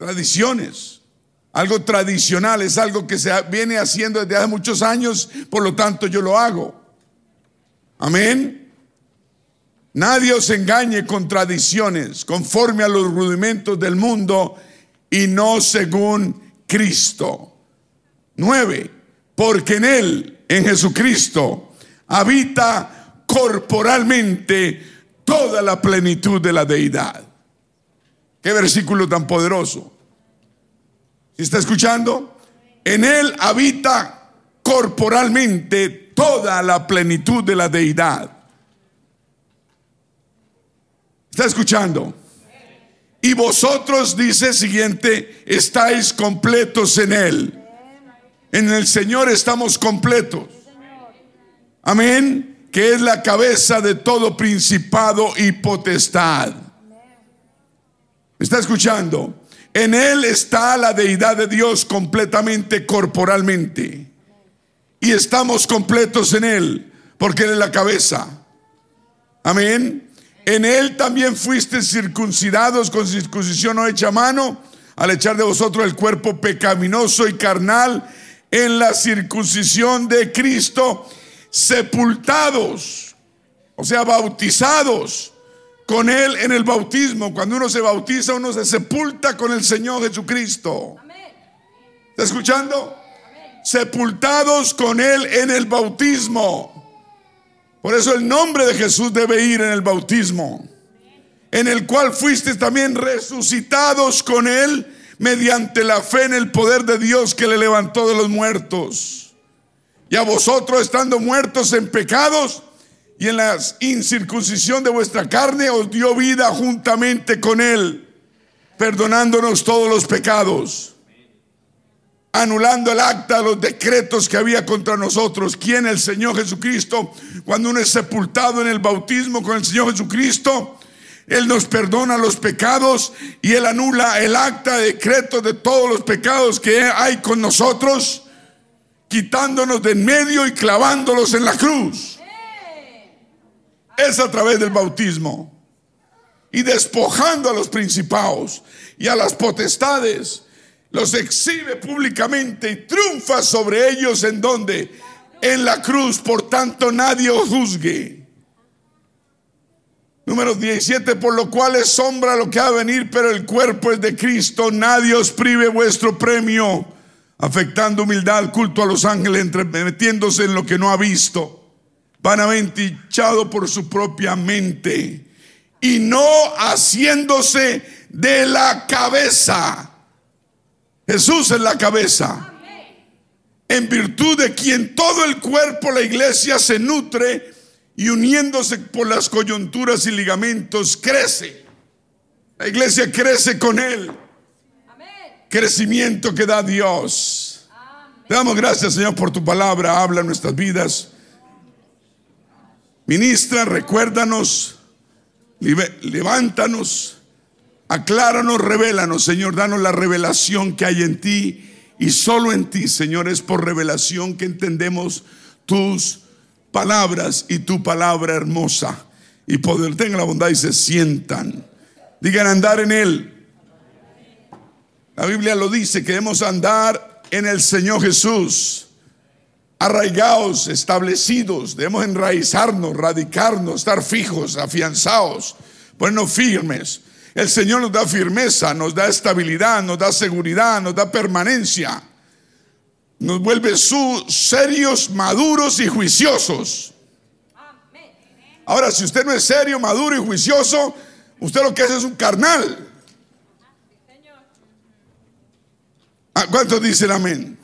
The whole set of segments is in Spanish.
Tradiciones. Algo tradicional es algo que se viene haciendo desde hace muchos años, por lo tanto yo lo hago. Amén. Nadie os engañe con tradiciones, conforme a los rudimentos del mundo y no según Cristo. Nueve, porque en Él, en Jesucristo, habita corporalmente toda la plenitud de la deidad. Qué versículo tan poderoso. ¿Sí está escuchando? En Él habita corporalmente toda la plenitud de la deidad. ¿Está escuchando? Y vosotros, dice siguiente, estáis completos en Él. En el Señor estamos completos. Amén. Que es la cabeza de todo principado y potestad. ¿Me está escuchando? En Él está la deidad de Dios completamente corporalmente. Y estamos completos en Él, porque Él es la cabeza. Amén. En Él también fuiste circuncidados con circuncisión no hecha mano, al echar de vosotros el cuerpo pecaminoso y carnal en la circuncisión de Cristo, sepultados, o sea, bautizados con Él en el bautismo. Cuando uno se bautiza, uno se sepulta con el Señor Jesucristo. ¿Está escuchando? Sepultados con Él en el bautismo. Por eso el nombre de Jesús debe ir en el bautismo, en el cual fuiste también resucitados con Él mediante la fe en el poder de Dios que le levantó de los muertos. Y a vosotros estando muertos en pecados, y en la incircuncisión de vuestra carne os dio vida juntamente con Él, perdonándonos todos los pecados, anulando el acta, los decretos que había contra nosotros. ¿Quién? El Señor Jesucristo. Cuando uno es sepultado en el bautismo con el Señor Jesucristo, Él nos perdona los pecados y Él anula el acta, decreto de todos los pecados que hay con nosotros, quitándonos de en medio y clavándolos en la cruz es a través del bautismo. Y despojando a los principados y a las potestades, los exhibe públicamente y triunfa sobre ellos en donde? En la cruz, por tanto nadie os juzgue. Número 17, por lo cual es sombra lo que ha de venir, pero el cuerpo es de Cristo, nadie os prive vuestro premio, afectando humildad, culto a los ángeles, metiéndose en lo que no ha visto vanamente hinchado por su propia mente y no haciéndose de la cabeza. Jesús es la cabeza. En virtud de quien todo el cuerpo, la iglesia, se nutre y uniéndose por las coyunturas y ligamentos, crece. La iglesia crece con él. Crecimiento que da Dios. Te damos gracias, Señor, por tu palabra. Habla en nuestras vidas. Ministra, recuérdanos, levántanos, acláranos, revélanos, Señor, danos la revelación que hay en ti y solo en ti, Señor, es por revelación que entendemos tus palabras y tu palabra hermosa. Y poder tenga la bondad y se sientan. Digan andar en Él. La Biblia lo dice, queremos andar en el Señor Jesús arraigados, establecidos, debemos enraizarnos, radicarnos, estar fijos, afianzados, ponernos firmes. El Señor nos da firmeza, nos da estabilidad, nos da seguridad, nos da permanencia. Nos vuelve serios, maduros y juiciosos. Ahora, si usted no es serio, maduro y juicioso, usted lo que hace es un carnal. Ah, ¿Cuántos dicen amén?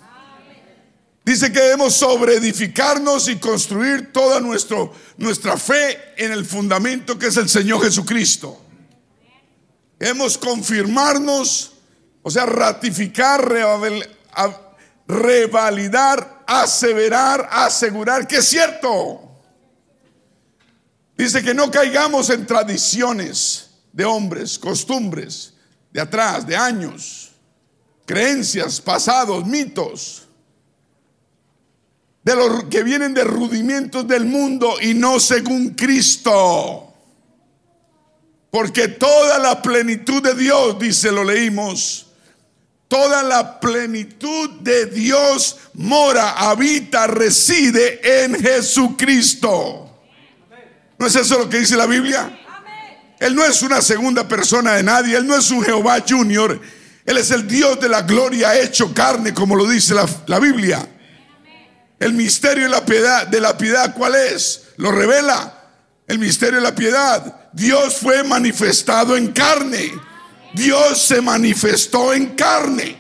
Dice que debemos sobreedificarnos y construir toda nuestro, nuestra fe en el fundamento que es el Señor Jesucristo. Debemos confirmarnos, o sea, ratificar, revalidar, aseverar, asegurar que es cierto. Dice que no caigamos en tradiciones de hombres, costumbres de atrás, de años, creencias, pasados, mitos de los que vienen de rudimientos del mundo y no según Cristo. Porque toda la plenitud de Dios, dice, lo leímos, toda la plenitud de Dios mora, habita, reside en Jesucristo. ¿No es eso lo que dice la Biblia? Él no es una segunda persona de nadie, Él no es un Jehová Junior, Él es el Dios de la gloria hecho carne, como lo dice la, la Biblia. El misterio de la piedad, de la piedad, ¿cuál es? Lo revela. El misterio de la piedad. Dios fue manifestado en carne. Dios se manifestó en carne.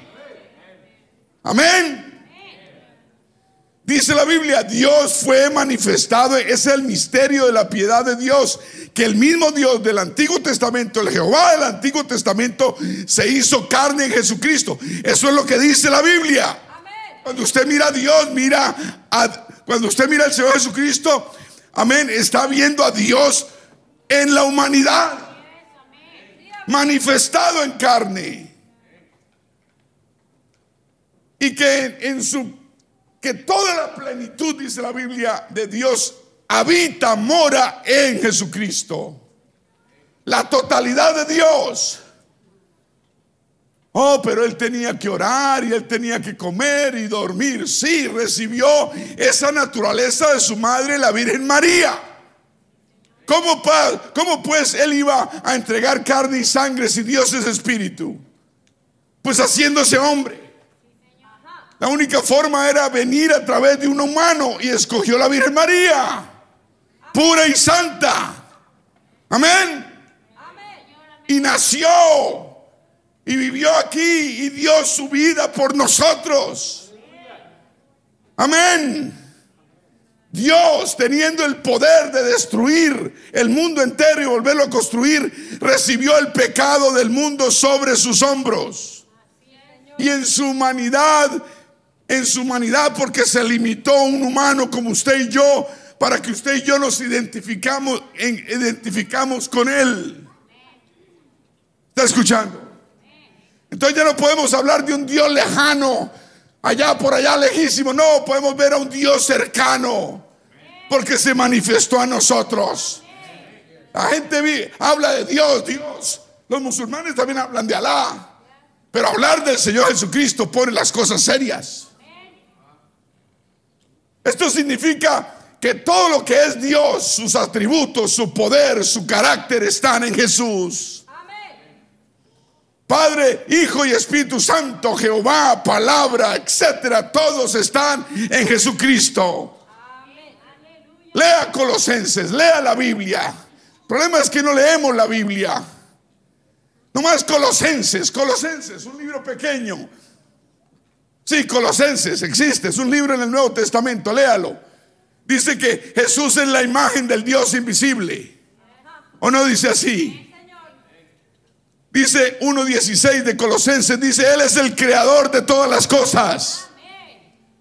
Amén. Dice la Biblia, Dios fue manifestado, es el misterio de la piedad de Dios, que el mismo Dios del Antiguo Testamento, el Jehová del Antiguo Testamento, se hizo carne en Jesucristo. Eso es lo que dice la Biblia. Cuando usted mira a Dios, mira a, cuando usted mira al Señor Jesucristo, amén, está viendo a Dios en la humanidad, manifestado en carne. Y que en su que toda la plenitud, dice la Biblia, de Dios habita, mora en Jesucristo. La totalidad de Dios. Oh, pero él tenía que orar y él tenía que comer y dormir. Sí, recibió esa naturaleza de su madre, la Virgen María. ¿Cómo, ¿Cómo, pues él iba a entregar carne y sangre si Dios es espíritu? Pues haciéndose hombre. La única forma era venir a través de un humano y escogió la Virgen María, pura y santa. Amén. Y nació y vivió aquí y dio su vida por nosotros. Amén. Dios, teniendo el poder de destruir el mundo entero y volverlo a construir, recibió el pecado del mundo sobre sus hombros. Y en su humanidad en su humanidad porque se limitó un humano como usted y yo para que usted y yo nos identificamos, identificamos con él. ¿Está escuchando? Entonces ya no podemos hablar de un Dios lejano, allá por allá lejísimo. No, podemos ver a un Dios cercano porque se manifestó a nosotros. La gente habla de Dios, Dios. Los musulmanes también hablan de Alá. Pero hablar del Señor Jesucristo pone las cosas serias. Esto significa que todo lo que es Dios, sus atributos, su poder, su carácter están en Jesús. Padre, Hijo y Espíritu Santo, Jehová, palabra, etcétera, todos están en Jesucristo. Lea Colosenses, lea la Biblia. El problema es que no leemos la Biblia. Nomás Colosenses, Colosenses, un libro pequeño. Sí, Colosenses existe, es un libro en el Nuevo Testamento, léalo. Dice que Jesús es la imagen del Dios invisible. ¿O no dice así? Dice 1.16 de Colosenses, dice, Él es el creador de todas las cosas.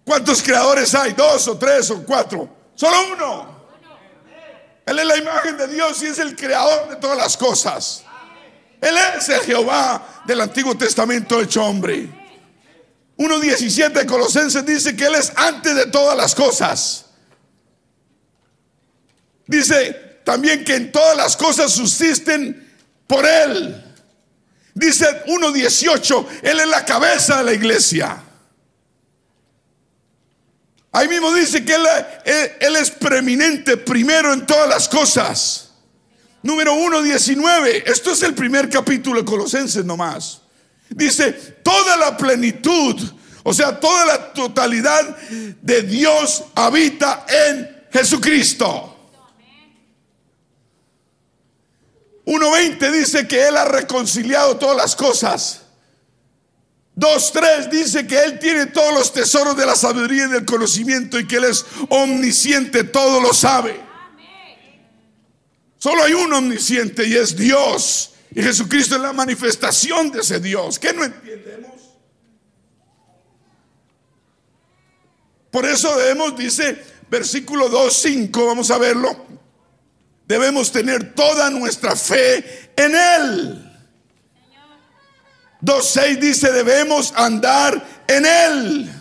¿Cuántos creadores hay? ¿Dos o tres o cuatro? Solo uno. Él es la imagen de Dios y es el creador de todas las cosas. Él es el Jehová del Antiguo Testamento hecho hombre. 1.17 de Colosenses dice que Él es antes de todas las cosas. Dice también que en todas las cosas subsisten por Él. Dice 1.18, Él es la cabeza de la iglesia. Ahí mismo dice que él, él, es preeminente primero en todas las cosas. Número 1.19, esto es el primer capítulo de Colosenses nomás. Dice, toda la plenitud, o sea, toda la totalidad de Dios habita en Jesucristo. 1.20 dice que Él ha reconciliado todas las cosas. 2.3 dice que Él tiene todos los tesoros de la sabiduría y del conocimiento y que Él es omnisciente, todo lo sabe. Solo hay un omnisciente y es Dios. Y Jesucristo es la manifestación de ese Dios. ¿Qué no entendemos? Por eso debemos, dice versículo 2.5, vamos a verlo. Debemos tener toda nuestra fe en Él. 2.6 dice, debemos andar en Él.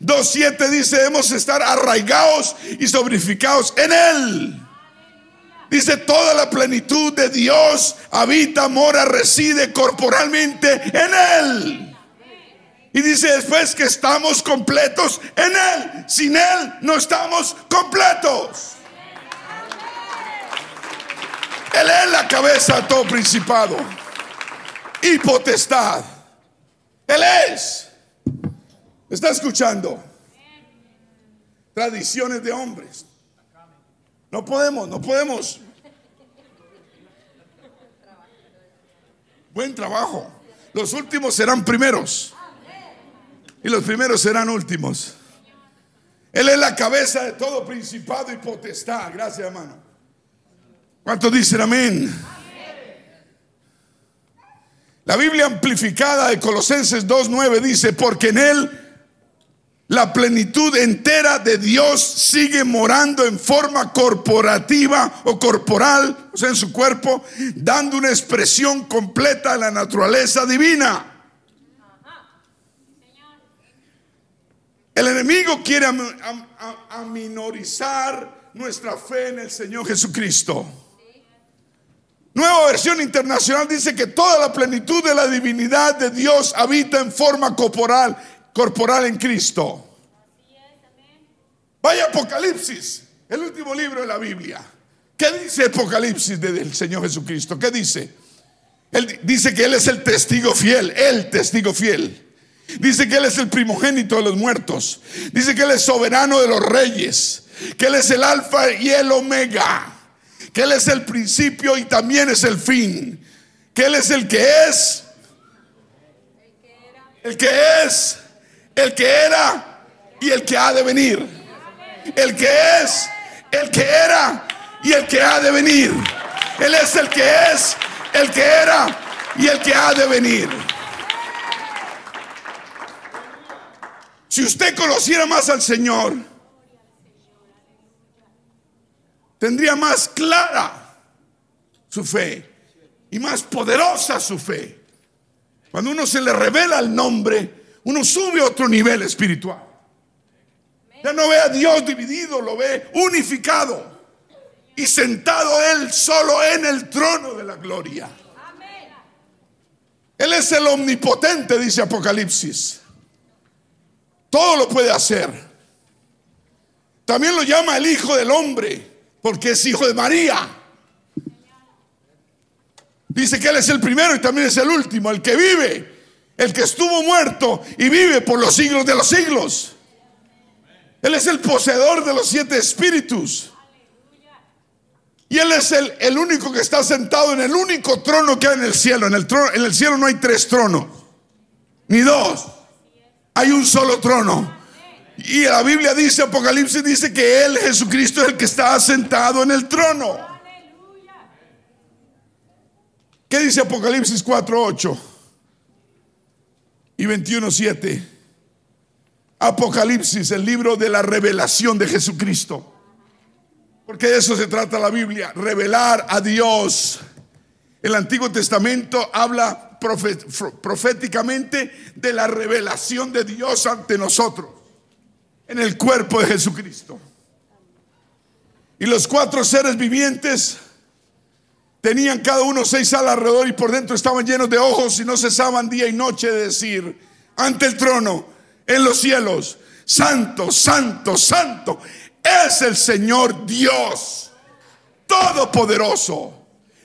2.7 dice, debemos estar arraigados y sobrificados en Él. Dice, toda la plenitud de Dios habita, mora, reside corporalmente en Él. Y dice después que estamos completos en Él. Sin Él no estamos completos. Él es la cabeza de todo principado y potestad. Él es. ¿Está escuchando? Tradiciones de hombres. No podemos, no podemos. Buen trabajo. Los últimos serán primeros. Y los primeros serán últimos. Él es la cabeza de todo principado y potestad. Gracias, hermano. ¿Cuántos dicen amén? La Biblia amplificada de Colosenses 2.9 dice, porque en Él la plenitud entera de Dios sigue morando en forma corporativa o corporal, o sea, en su cuerpo, dando una expresión completa a la naturaleza divina. El enemigo quiere aminorizar nuestra fe en el Señor Jesucristo. Nueva versión internacional dice que toda la plenitud de la divinidad de Dios habita en forma corporal, corporal en Cristo. Vaya Apocalipsis, el último libro de la Biblia. ¿Qué dice Apocalipsis del Señor Jesucristo? ¿Qué dice? Él dice que Él es el testigo fiel, el testigo fiel. Dice que Él es el primogénito de los muertos. Dice que Él es soberano de los reyes. Que Él es el alfa y el omega. Él es el principio y también es el fin. Él es el que es. El que es. El que era y el que ha de venir. El que es. El que era y el que ha de venir. Él es el que es. El que era y el que ha de venir. Si usted conociera más al Señor, tendría más clara su fe y más poderosa su fe. Cuando uno se le revela el nombre, uno sube a otro nivel espiritual. Ya no ve a Dios dividido, lo ve unificado y sentado Él solo en el trono de la gloria. Él es el omnipotente, dice Apocalipsis. Todo lo puede hacer. También lo llama el Hijo del Hombre, porque es hijo de María. Dice que Él es el primero y también es el último, el que vive, el que estuvo muerto y vive por los siglos de los siglos. Él es el poseedor de los siete espíritus. Y Él es el, el, único que está sentado en el único trono que hay en el cielo. En el, trono, en el cielo no hay tres tronos, ni dos. Hay un solo trono. Y la Biblia dice, Apocalipsis dice que Él, Jesucristo, es el que está sentado en el trono. ¿Qué dice Apocalipsis 4.8 y 21.7? Apocalipsis, el libro de la revelación de Jesucristo. Porque de eso se trata la Biblia, revelar a Dios. El Antiguo Testamento habla proféticamente de la revelación de Dios ante nosotros en el cuerpo de Jesucristo. Y los cuatro seres vivientes tenían cada uno seis alas alrededor y por dentro estaban llenos de ojos y no cesaban día y noche de decir ante el trono en los cielos, santo, santo, santo, es el Señor Dios Todopoderoso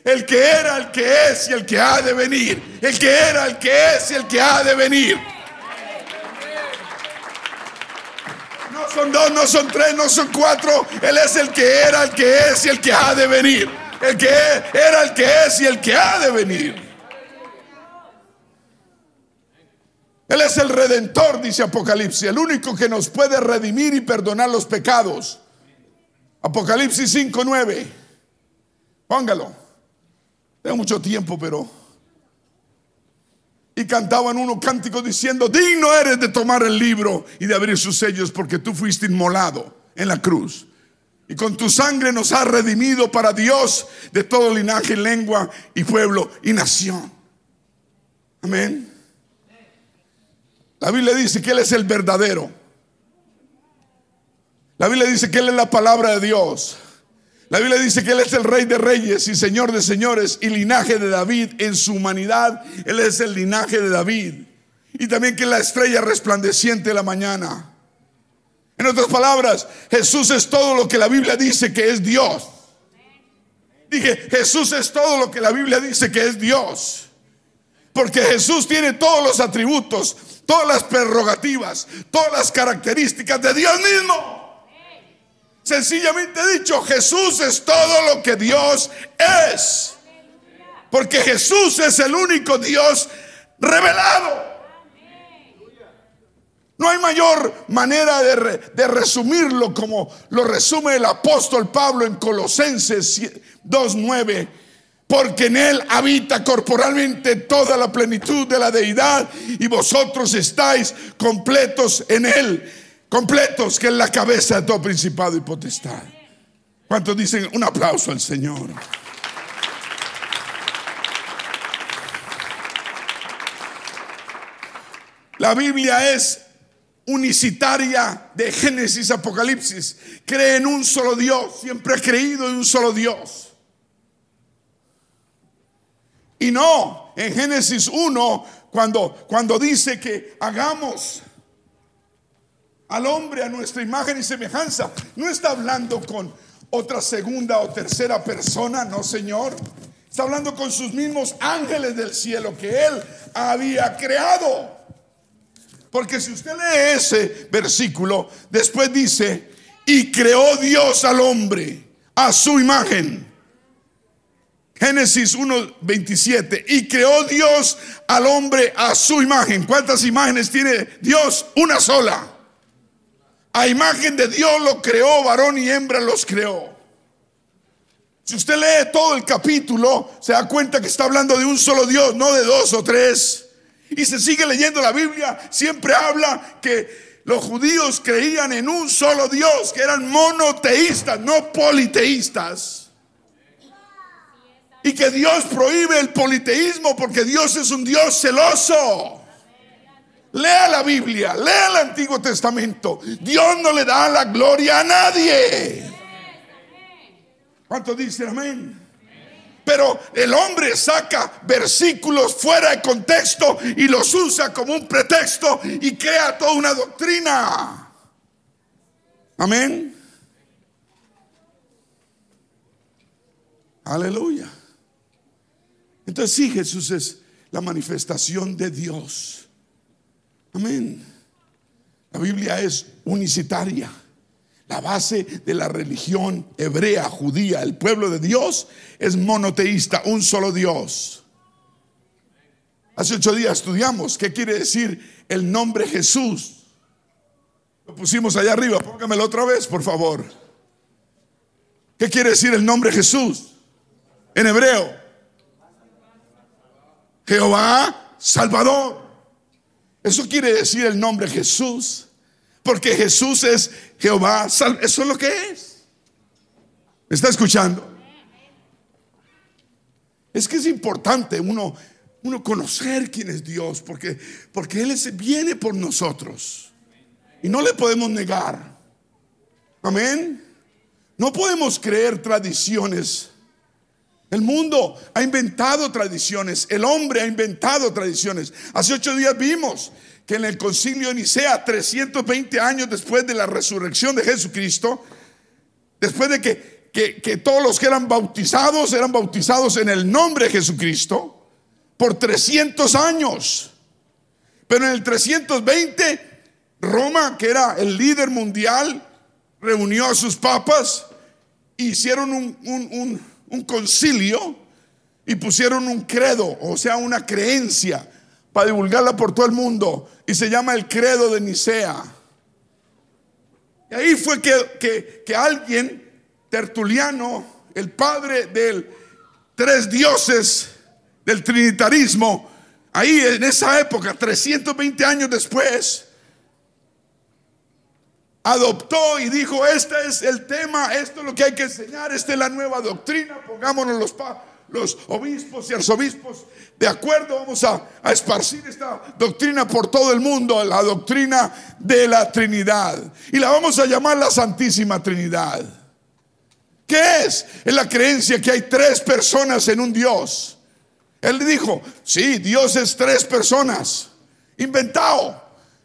el que era, el que es y el que ha de venir. El que era, el que es y el que ha de venir. Son dos, no son tres, no son cuatro. Él es el que era, el que es y el que ha de venir. El que era, el que es y el que ha de venir. Él es el redentor, dice Apocalipsis, el único que nos puede redimir y perdonar los pecados. Apocalipsis 5:9. Póngalo. Tengo mucho tiempo, pero... Y cantaban unos cánticos diciendo, digno eres de tomar el libro y de abrir sus sellos porque tú fuiste inmolado en la cruz. Y con tu sangre nos has redimido para Dios de todo linaje, lengua y pueblo y nación. Amén. La Biblia dice que Él es el verdadero. La Biblia dice que Él es la palabra de Dios. La Biblia dice que Él es el rey de reyes y señor de señores y linaje de David en su humanidad. Él es el linaje de David. y también que es la estrella resplandeciente de la mañana. En otras palabras, Jesús es todo lo que la Biblia dice que es Dios. Dije, Jesús es todo lo que la Biblia dice que es Dios. Porque Jesús tiene todos los atributos, todas las prerrogativas, todas las características de Dios mismo. Sencillamente dicho, Jesús es todo lo que Dios es. Porque Jesús es el único Dios revelado. No hay mayor manera de, de, resumirlo como lo resume el apóstol Pablo en Colosenses 2.9 porque en Él habita corporalmente toda la plenitud de la deidad y vosotros estáis completos en Él, completos que es la cabeza de todo principado y potestad. ¿Cuántos dicen un aplauso al Señor? La Biblia es unicitaria de Génesis, Apocalipsis. Cree en un solo Dios, siempre ha creído en un solo Dios. Y no, en Génesis 1, cuando, cuando dice que hagamos al hombre a nuestra imagen y semejanza, no está hablando con otra segunda o tercera persona, no Señor. Está hablando con sus mismos ángeles del cielo que Él había creado. Porque si usted lee ese versículo, después dice, y creó Dios al hombre a su imagen. Génesis 1:27. Y creó Dios al hombre a su imagen. ¿Cuántas imágenes tiene Dios? Una sola. A imagen de Dios lo creó, varón y hembra los creó. Si usted lee todo el capítulo, se da cuenta que está hablando de un solo Dios, no de dos o tres. Y se sigue leyendo la Biblia, siempre habla que los judíos creían en un solo Dios, que eran monoteístas, no politeístas y que Dios prohíbe el politeísmo porque Dios es un Dios celoso. Lea la Biblia, lea el Antiguo Testamento. Dios no le da la gloria a nadie. ¿Cuántos dicen amén? Pero el hombre saca versículos fuera de contexto y los usa como un pretexto y crea toda una doctrina. Amén. Aleluya. Entonces sí, Jesús es la manifestación de Dios. Amén. La Biblia es unicitaria. La base de la religión hebrea, judía, el pueblo de Dios es monoteísta, un solo Dios. Hace ocho días estudiamos qué quiere decir el nombre Jesús. Lo pusimos allá arriba, póngamelo otra vez, por favor. ¿Qué quiere decir el nombre Jesús? En hebreo. Jehová Salvador. Eso quiere decir el nombre Jesús. Porque Jesús es Jehová. Eso es lo que es. ¿Me está escuchando? Es que es importante uno, uno conocer quién es Dios. Porque, porque Él viene por nosotros. Y no le podemos negar. Amén. No podemos creer tradiciones el mundo ha inventado tradiciones, el hombre ha inventado tradiciones. Hace ocho días vimos que en el concilio de Nicea, 320 años después de la resurrección de Jesucristo, después de que, que, todos los que eran bautizados eran bautizados en el nombre de Jesucristo, por 300 años. Pero en el 320, Roma, que era el líder mundial, reunió a sus papas, hicieron un un concilio y pusieron un credo, o sea, una creencia, para divulgarla por todo el mundo. Y se llama el credo de Nicea. Y ahí fue que, que, alguien, Tertuliano, el padre del tres dioses del trinitarismo, ahí en esa época, 320 años después, adoptó y dijo, este es el tema, esto es lo que hay que enseñar, esta es la nueva doctrina, pongámonos los, obispos y arzobispos de acuerdo, vamos a, a esparcir esta doctrina por todo el mundo, la doctrina de la Trinidad. Y la vamos a llamar la Santísima Trinidad. ¿Qué es? Es la creencia que hay tres personas en un Dios. Él dijo, sí, Dios es tres personas. inventado.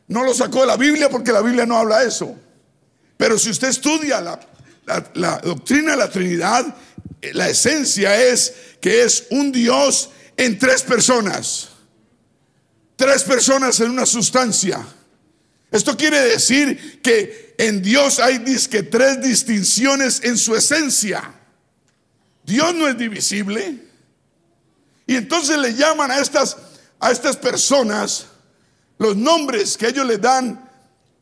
No lo sacó de la Biblia porque la Biblia no habla eso. Pero si usted estudia la, doctrina de la Trinidad, eh, la esencia es que es un Dios en tres personas. Tres personas en una sustancia. Esto quiere decir que en Dios hay tres distinciones en su esencia. Dios no es divisible. Y entonces le llaman a estas, a estas personas, los nombres que ellos le dan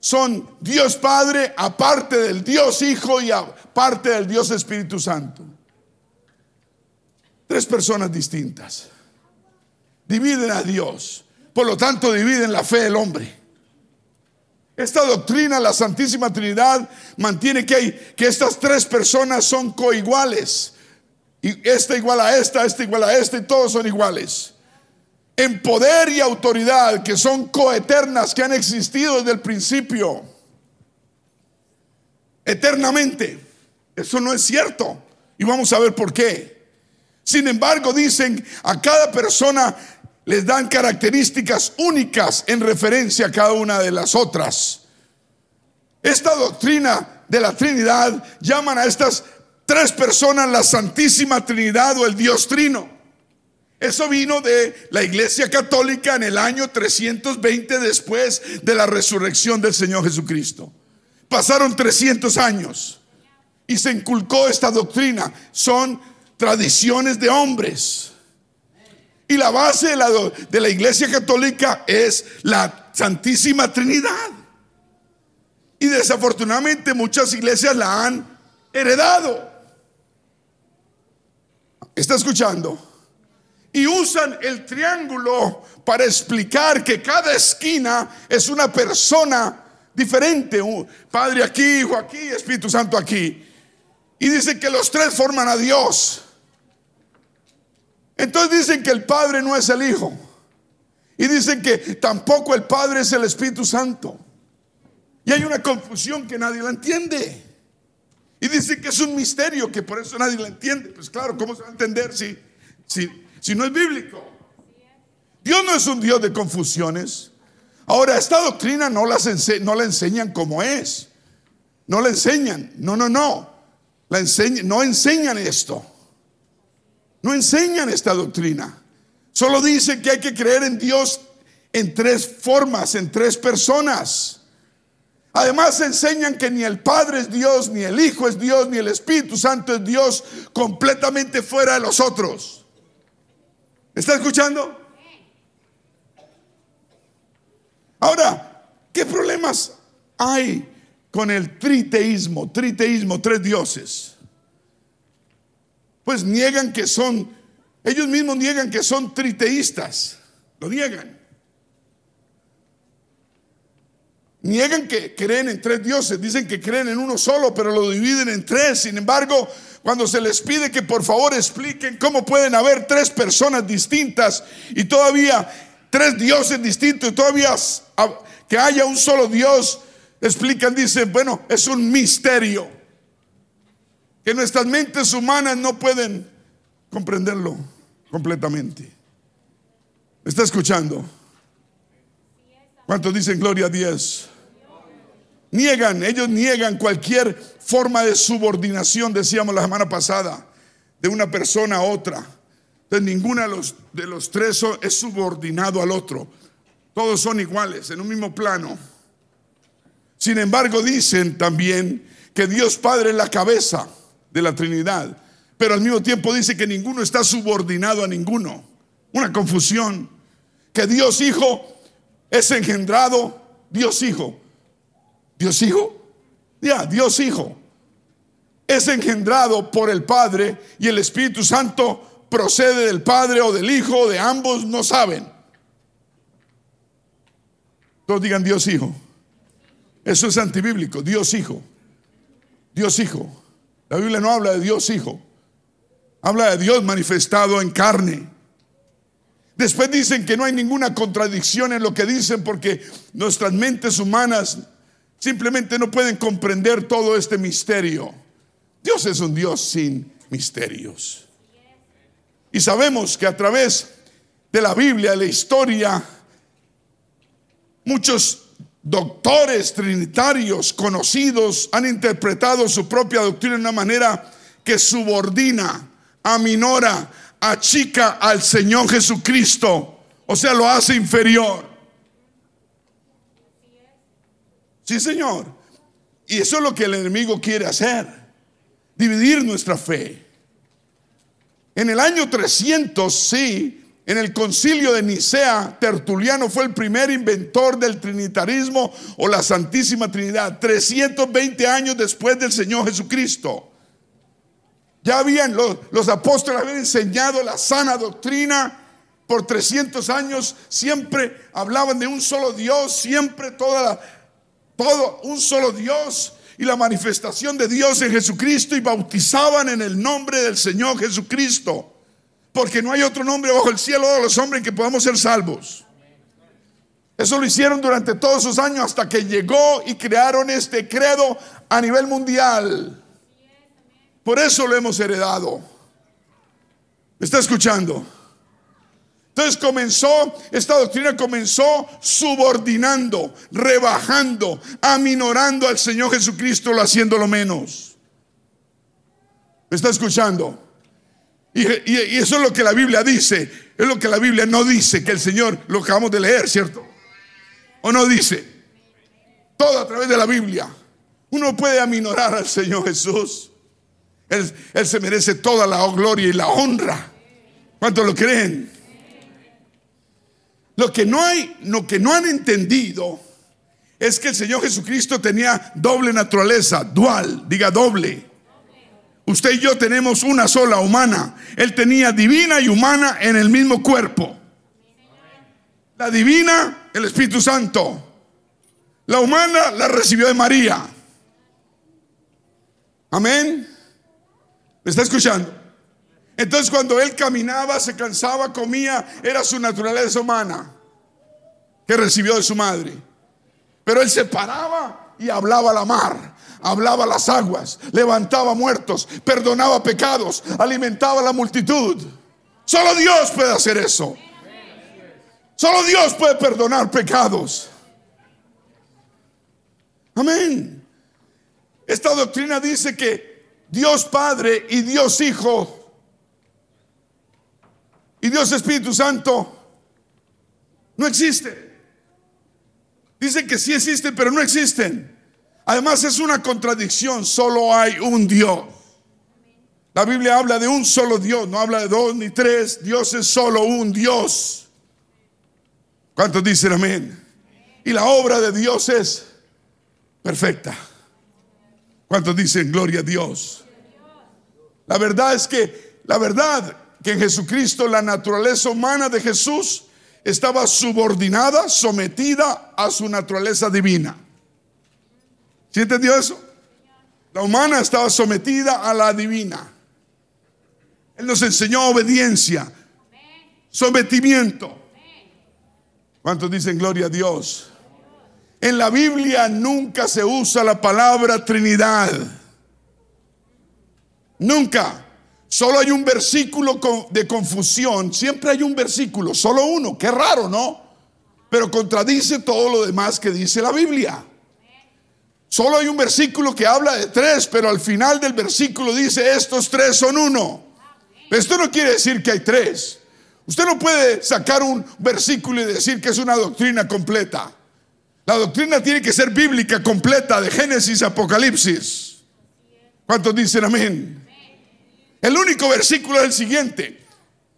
son Dios Padre, aparte del Dios Hijo y aparte del Dios Espíritu Santo. Tres personas distintas. Dividen a Dios. Por lo tanto, dividen la fe del hombre. Esta doctrina, la Santísima Trinidad, mantiene que, hay, que estas tres personas son coiguales. Y esta igual a esta, esta igual a esta, y todos son iguales. En poder y autoridad, que son coeternas, que han existido desde el principio. Eternamente. Eso no es cierto. Y vamos a ver por qué. Sin embargo, dicen a cada persona les dan características únicas en referencia a cada una de las otras. Esta doctrina de la Trinidad llaman a estas tres personas la Santísima Trinidad o el Dios Trino. Eso vino de la Iglesia Católica en el año 320 después de la resurrección del Señor Jesucristo. Pasaron 300 años y se inculcó esta doctrina. Son tradiciones de hombres. Y la base de la, de la Iglesia Católica es la Santísima Trinidad. Y desafortunadamente muchas iglesias la han heredado. ¿Está escuchando? Y usan el triángulo para explicar que cada esquina es una persona diferente. Padre aquí, Hijo aquí, Espíritu Santo aquí. Y dicen que los tres forman a Dios. Entonces dicen que el Padre no es el Hijo. Y dicen que tampoco el Padre es el Espíritu Santo. Y hay una confusión que nadie la entiende. Y dicen que es un misterio, que por eso nadie la entiende. Pues claro, ¿cómo se va a entender si, si, si no es bíblico? Dios no es un Dios de confusiones. Ahora, esta doctrina no, las no la enseñan como es. No la enseñan. No, no, no. No enseñan esto. No enseñan esta doctrina. Solo dicen que hay que creer en Dios en tres formas, en tres personas. Además enseñan que ni el Padre es Dios, ni el Hijo es Dios, ni el Espíritu Santo es Dios, completamente fuera de los otros. ¿Está escuchando? Ahora, ¿qué problemas hay con el triteísmo? Triteísmo, tres dioses pues niegan que son, ellos mismos niegan que son triteístas, lo niegan. Niegan que creen en tres dioses, dicen que creen en uno solo, pero lo dividen en tres. Sin embargo, cuando se les pide que por favor expliquen cómo pueden haber tres personas distintas y todavía tres dioses distintos y todavía que haya un solo Dios, explican, dicen, bueno, es un misterio que nuestras mentes humanas no pueden comprenderlo completamente. está escuchando? ¿Cuántos dicen gloria a Dios? Niegan, ellos niegan cualquier forma de subordinación, decíamos la semana pasada, de una persona a otra. Entonces ninguna de los, de los tres es subordinado al otro. Todos son iguales, en un mismo plano. Sin embargo, dicen también que Dios Padre es la cabeza de la Trinidad. Pero al mismo tiempo dice que ninguno está subordinado a ninguno. Una confusión. Que Dios Hijo es engendrado, Dios Hijo. Dios Hijo. Ya, Dios Hijo. Es engendrado por el Padre y el Espíritu Santo procede del Padre o del Hijo, de ambos no saben. Todos digan Dios Hijo. Eso es antibíblico, Dios Hijo. Dios Hijo. La Biblia no habla de Dios Hijo, habla de Dios manifestado en carne. Después dicen que no hay ninguna contradicción en lo que dicen porque nuestras mentes humanas simplemente no pueden comprender todo este misterio. Dios es un Dios sin misterios. Y sabemos que a través de la Biblia, de la historia, muchos doctores trinitarios conocidos han interpretado su propia doctrina de una manera que subordina, aminora, achica al Señor Jesucristo, o sea, lo hace inferior. Sí, Señor. Y eso es lo que el enemigo quiere hacer, dividir nuestra fe. En el año 300, sí, en el concilio de Nicea, Tertuliano fue el primer inventor del trinitarismo o la Santísima Trinidad, 320 años después del Señor Jesucristo. Ya habían, los, los apóstoles habían enseñado la sana doctrina por 300 años, siempre hablaban de un solo Dios, siempre toda la, todo un solo Dios y la manifestación de Dios en Jesucristo y bautizaban en el nombre del Señor Jesucristo porque no hay otro nombre bajo el cielo de los hombres en que podamos ser salvos. Eso lo hicieron durante todos esos años hasta que llegó y crearon este credo a nivel mundial. Por eso lo hemos heredado. ¿Me está escuchando? Entonces comenzó, esta doctrina comenzó subordinando, rebajando, aminorando al Señor Jesucristo, lo haciéndolo menos. ¿Me está escuchando? Y, eso es lo que la Biblia dice. Es lo que la Biblia no dice, que el Señor lo acabamos de leer, ¿cierto? ¿O no dice? Todo a través de la Biblia. Uno puede aminorar al Señor Jesús. Él, él se merece toda la gloria y la honra. ¿Cuántos lo creen? Lo que no hay, lo que no han entendido es que el Señor Jesucristo tenía doble naturaleza, dual, diga doble. Usted y yo tenemos una sola humana. Él tenía divina y humana en el mismo cuerpo. La divina, el Espíritu Santo. La humana la recibió de María. Amén. ¿Me está escuchando? Entonces cuando él caminaba, se cansaba, comía, era su naturaleza humana que recibió de su madre. Pero él se paraba y hablaba a la mar hablaba las aguas, levantaba muertos, perdonaba pecados, alimentaba a la multitud. Solo Dios puede hacer eso. Solo Dios puede perdonar pecados. Amén. Esta doctrina dice que Dios Padre y Dios Hijo Dios Espíritu Santo no existen. Dice que sí existen, pero no existen. Además es una contradicción, solo hay un Dios. La Biblia habla de un solo Dios, no habla de dos ni tres, Dios es solo un Dios. ¿Cuántos dicen amén? Y la obra de Dios es perfecta. ¿Cuántos dicen gloria a Dios? La verdad es que, la verdad que en Jesucristo la naturaleza humana de Jesús estaba subordinada, sometida a su naturaleza divina. ¿Sí entendió eso? La humana estaba sometida a la divina. Él nos enseñó obediencia, sometimiento. ¿Cuántos dicen gloria a Dios? En la Biblia nunca se usa la palabra Trinidad. Nunca. Solo hay un versículo de confusión. Siempre hay un versículo, solo uno. Qué raro, ¿no? Pero contradice todo lo demás que dice la Biblia. Solo hay un versículo que habla de tres, pero al final del versículo dice, estos tres son uno. Esto no quiere decir que hay tres. Usted no puede sacar un versículo y decir que es una doctrina completa. La doctrina tiene que ser bíblica completa, de Génesis a Apocalipsis. ¿Cuántos dicen amén? El único versículo es el siguiente,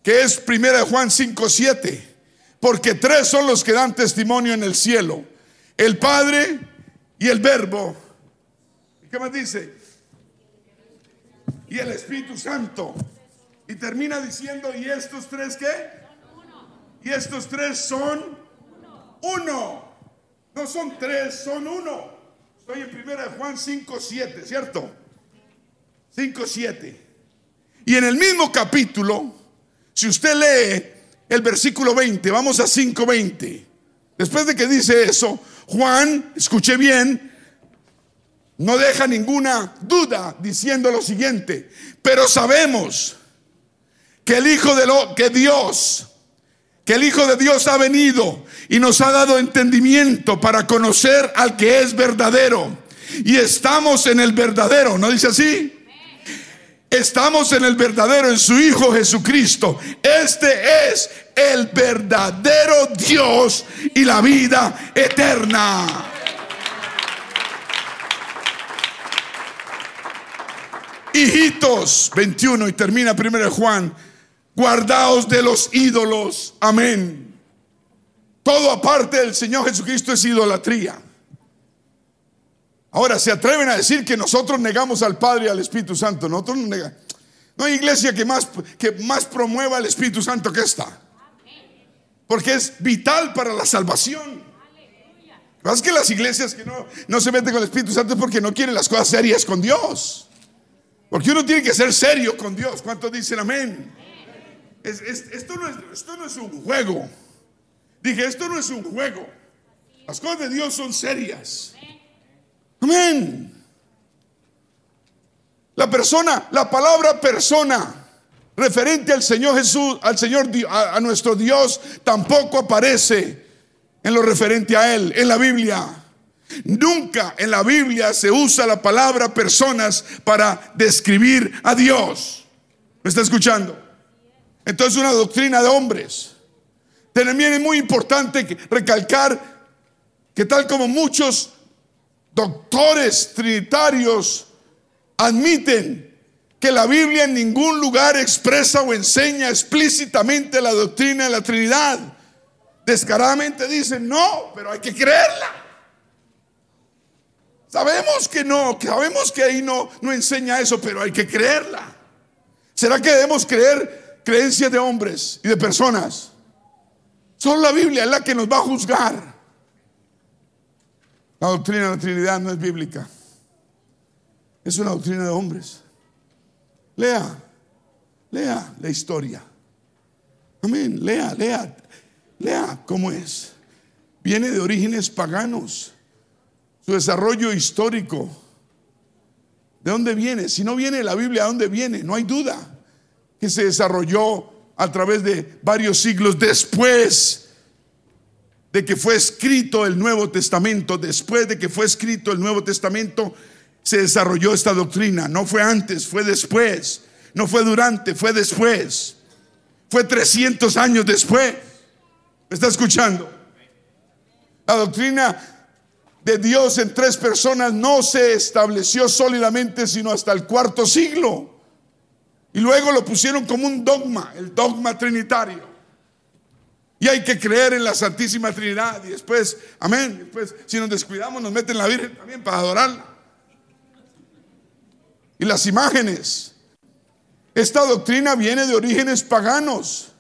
que es 1 Juan 5, 7. Porque tres son los que dan testimonio en el cielo. El Padre, y el verbo. ¿Y qué más dice? Y el Espíritu Santo. Y termina diciendo, ¿y estos tres qué? Y estos tres son uno. No son tres, son uno. Estoy en primera de Juan 5, 7, ¿cierto? 5, 7. Y en el mismo capítulo, si usted lee el versículo 20, vamos a 5, 20. Después de que dice eso, Juan, escuche bien, no deja ninguna duda diciendo lo siguiente, pero sabemos que el Hijo de lo que Dios, que el Hijo de Dios ha venido y nos ha dado entendimiento para conocer al que es verdadero. Y estamos en el verdadero, ¿no dice así? Estamos en el verdadero, en su Hijo Jesucristo. Este es el verdadero Dios y la vida eterna. Hijitos, 21 y termina primero Juan, guardaos de los ídolos. Amén. Todo aparte del Señor Jesucristo es idolatría. Ahora, se atreven a decir que nosotros negamos al Padre y al Espíritu Santo. Nosotros no negamos. No hay iglesia que más, que más promueva el Espíritu Santo que esta. Porque es vital para la salvación. Es que las iglesias que no, no se meten con el Espíritu Santo es porque no quieren las cosas serias con Dios. Porque uno tiene que ser serio con Dios. ¿Cuántos dicen amén? esto, no es, esto no es un juego. Dije, esto no es un juego. Las cosas de Dios son serias. Amén. La persona, la palabra persona referente al Señor Jesús, al Señor, a, nuestro Dios, tampoco aparece en lo referente a Él, en la Biblia. Nunca en la Biblia se usa la palabra personas para describir a Dios. ¿Me está escuchando? Entonces una doctrina de hombres. También es muy importante recalcar que tal como muchos doctores trinitarios admiten que la Biblia en ningún lugar expresa o enseña explícitamente la doctrina de la Trinidad. Descaradamente dicen, no, pero hay que creerla. Sabemos que no, sabemos que ahí no, no enseña eso, pero hay que creerla. ¿Será que debemos creer creencias de hombres y de personas? Solo la Biblia es la que nos va a juzgar. La doctrina de la Trinidad no es bíblica. Es una doctrina de hombres. Lea, lea la historia. Amén, lea, lea, lea cómo es. Viene de orígenes paganos. Su desarrollo histórico. ¿De dónde viene? Si no viene la Biblia, ¿de dónde viene? No hay duda que se desarrolló a través de varios siglos después de que fue escrito el Nuevo Testamento, después de que fue escrito el Nuevo Testamento, se desarrolló esta doctrina. No fue antes, fue después. No fue durante, fue después. Fue 300 años después. ¿Me está escuchando? La doctrina de Dios en tres personas no se estableció sólidamente sino hasta el cuarto siglo. Y luego lo pusieron como un dogma, el dogma trinitario. Y hay que creer en la Santísima Trinidad. Y después, amén. Después, si nos descuidamos, nos meten la Virgen también para adorarla. Y las imágenes. Esta doctrina viene de orígenes paganos.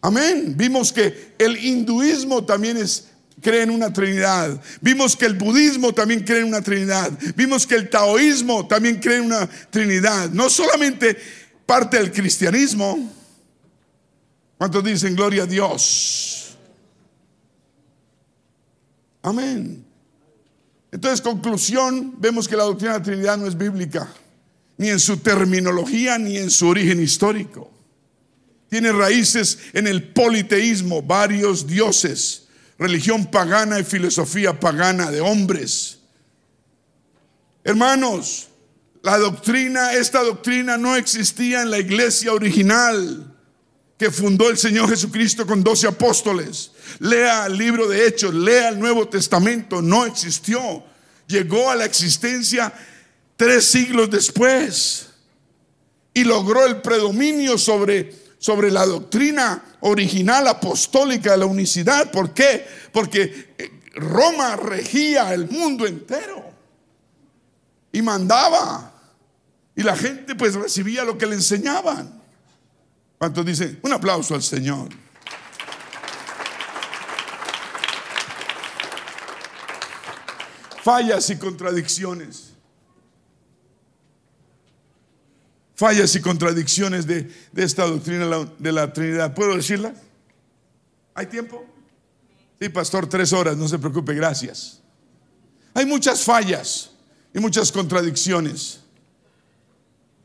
Amén. Vimos que el hinduismo también es, cree en una Trinidad. Vimos que el budismo también cree en una Trinidad. Vimos que el taoísmo también cree en una Trinidad. No solamente parte del cristianismo. ¿Cuántos dicen gloria a Dios? Amén. Entonces, conclusión, vemos que la doctrina de la Trinidad no es bíblica, ni en su terminología, ni en su origen histórico. Tiene raíces en el politeísmo, varios dioses, religión pagana y filosofía pagana de hombres. Hermanos, la doctrina, esta doctrina no existía en la iglesia original que fundó el Señor Jesucristo con doce apóstoles. Lea el libro de Hechos, lea el Nuevo Testamento, no existió. Llegó a la existencia tres siglos después y logró el predominio sobre, sobre la doctrina original apostólica de la unicidad. ¿Por qué? Porque eh, Roma regía el mundo entero y mandaba. Y la gente pues recibía lo que le enseñaban. ¿Cuántos dicen? Un aplauso al Señor. Fallas y contradicciones. Fallas y contradicciones de, esta doctrina de la Trinidad. ¿Puedo decirla? ¿Hay tiempo? Sí, pastor, tres horas, no se preocupe, gracias. Hay muchas fallas y muchas contradicciones.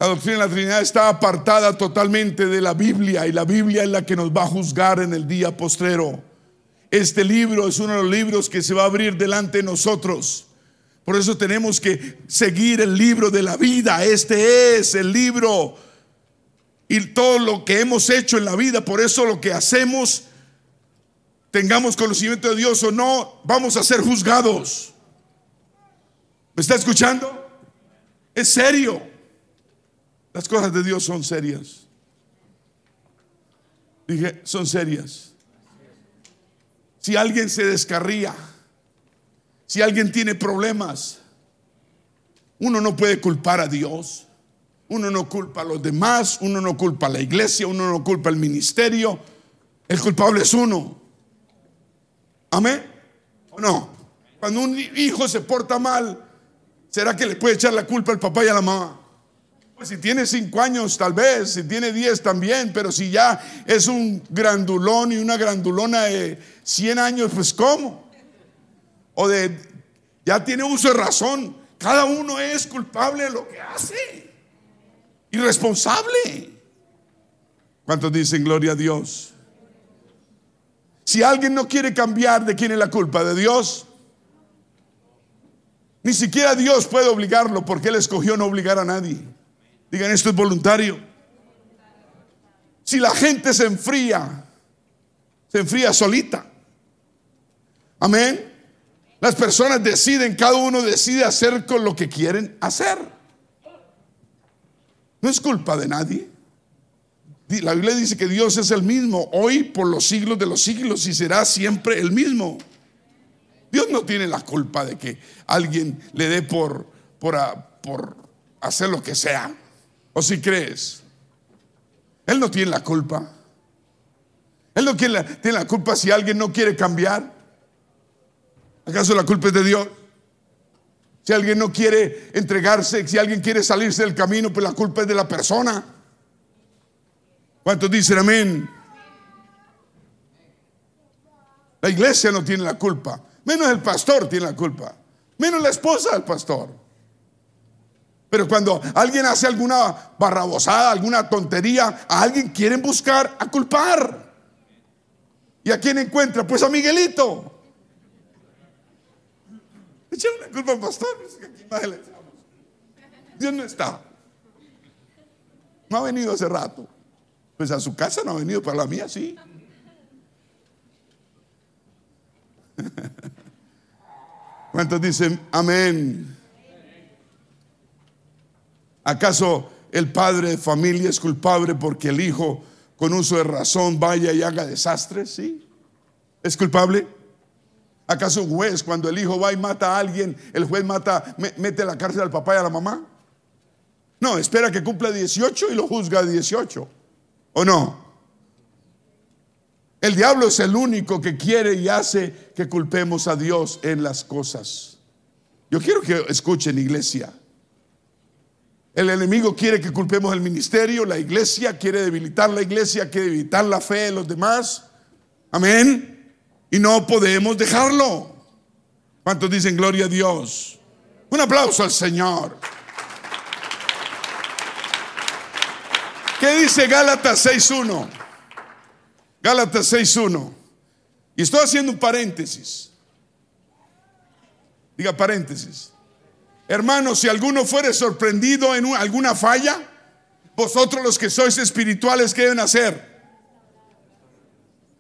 La doctrina de la Trinidad está apartada totalmente de la Biblia y la Biblia es la que nos va a juzgar en el día postrero. Este libro es uno de los libros que se va a abrir delante de nosotros. Por eso tenemos que seguir el libro de la vida. Este es el libro y todo lo que hemos hecho en la vida. Por eso lo que hacemos, tengamos conocimiento de Dios o no, vamos a ser juzgados. ¿Me está escuchando? Es serio. Las cosas de Dios son serias. Dije, son serias. Si alguien se descarría, si alguien tiene problemas, uno no puede culpar a Dios. Uno no culpa a los demás, uno no culpa a la iglesia, uno no culpa al ministerio. El culpable es uno. Amén. ¿O no? Cuando un hijo se porta mal, ¿será que le puede echar la culpa al papá y a la mamá? Pues si tiene cinco años, tal vez, si tiene diez también, pero si ya es un grandulón y una grandulona de cien años, pues ¿cómo? O de, ya tiene uso de razón. Cada uno es culpable de lo que hace. Irresponsable. ¿Cuántos dicen gloria a Dios? Si alguien no quiere cambiar, ¿de quién es la culpa? ¿De Dios? Ni siquiera Dios puede obligarlo porque Él escogió no obligar a nadie. Digan, esto es voluntario. Si la gente se enfría, se enfría solita. Amén. Las personas deciden, cada uno decide hacer con lo que quieren hacer. No es culpa de nadie. La Biblia dice que Dios es el mismo hoy por los siglos de los siglos y será siempre el mismo. Dios no tiene la culpa de que alguien le dé por, por, por hacer lo que sea. ¿O si crees? Él no tiene la culpa. Él no tiene la, tiene la culpa si alguien no quiere cambiar. ¿Acaso la culpa es de Dios? Si alguien no quiere entregarse, si alguien quiere salirse del camino, pues la culpa es de la persona. ¿Cuántos dicen amén? La iglesia no tiene la culpa, menos el pastor tiene la culpa, menos la esposa del pastor. Pero cuando alguien hace alguna barrabosada, alguna tontería, a alguien quieren buscar a culpar. ¿Y a quién encuentra? Pues a Miguelito. Echaron la culpa al pastor. Dios no está. No ha venido hace rato. Pues a su casa no ha venido, para la mía sí. ¿Cuántos dicen amén? ¿Acaso el padre de familia es culpable porque el hijo con uso de razón vaya y haga desastres? ¿Sí? ¿Es culpable? ¿Acaso un juez, cuando el hijo va y mata a alguien, el juez mata, mete a la cárcel al papá y a la mamá? No, espera que cumpla 18 y lo juzga a 18. ¿O no? El diablo es el único que quiere y hace que culpemos a Dios en las cosas. Yo quiero que escuchen, iglesia. El enemigo quiere que culpemos el ministerio, la iglesia, quiere debilitar la iglesia, quiere debilitar la fe de los demás. Amén. Y no podemos dejarlo. ¿Cuántos dicen gloria a Dios? Un aplauso al Señor. ¿Qué dice Gálatas 6.1? Gálatas 6.1. Y estoy haciendo un paréntesis. Diga paréntesis. Hermanos, si alguno fuere sorprendido en alguna falla, vosotros los que sois espirituales, ¿qué deben hacer?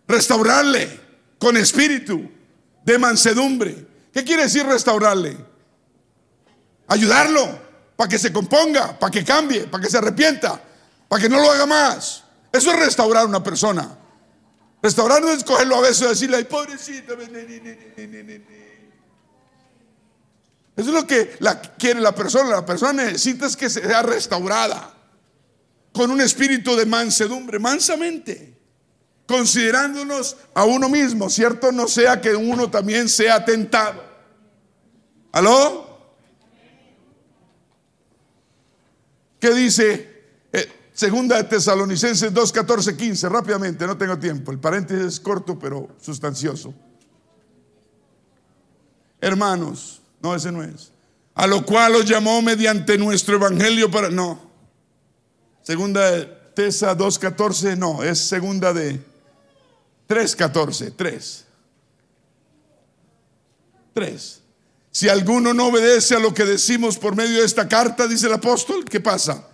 Restaurarle con espíritu de mansedumbre. ¿Qué quiere decir restaurarle? Ayudarlo para que se componga, para que cambie, para que se arrepienta, para que no lo haga más. Eso es restaurar a una persona. Restaurar no es cogerlo a veces y decirle, ay, pobrecito. Eso es lo que la, quiere la persona. La persona necesita es que sea restaurada con un espíritu de mansedumbre, mansamente considerándonos a uno mismo, ¿cierto? No sea que uno también sea tentado. ¿Aló? ¿Qué dice? Eh, segunda de Tesalonicenses 2, 14, 15, rápidamente, no tengo tiempo. El paréntesis es corto pero sustancioso. Hermanos, no, ese no es. A lo cual os llamó mediante nuestro evangelio para... No, Segunda de Tesa 2.14, no, es segunda de 3.14, 3. 3. Si alguno no obedece a lo que decimos por medio de esta carta, dice el apóstol, ¿qué pasa?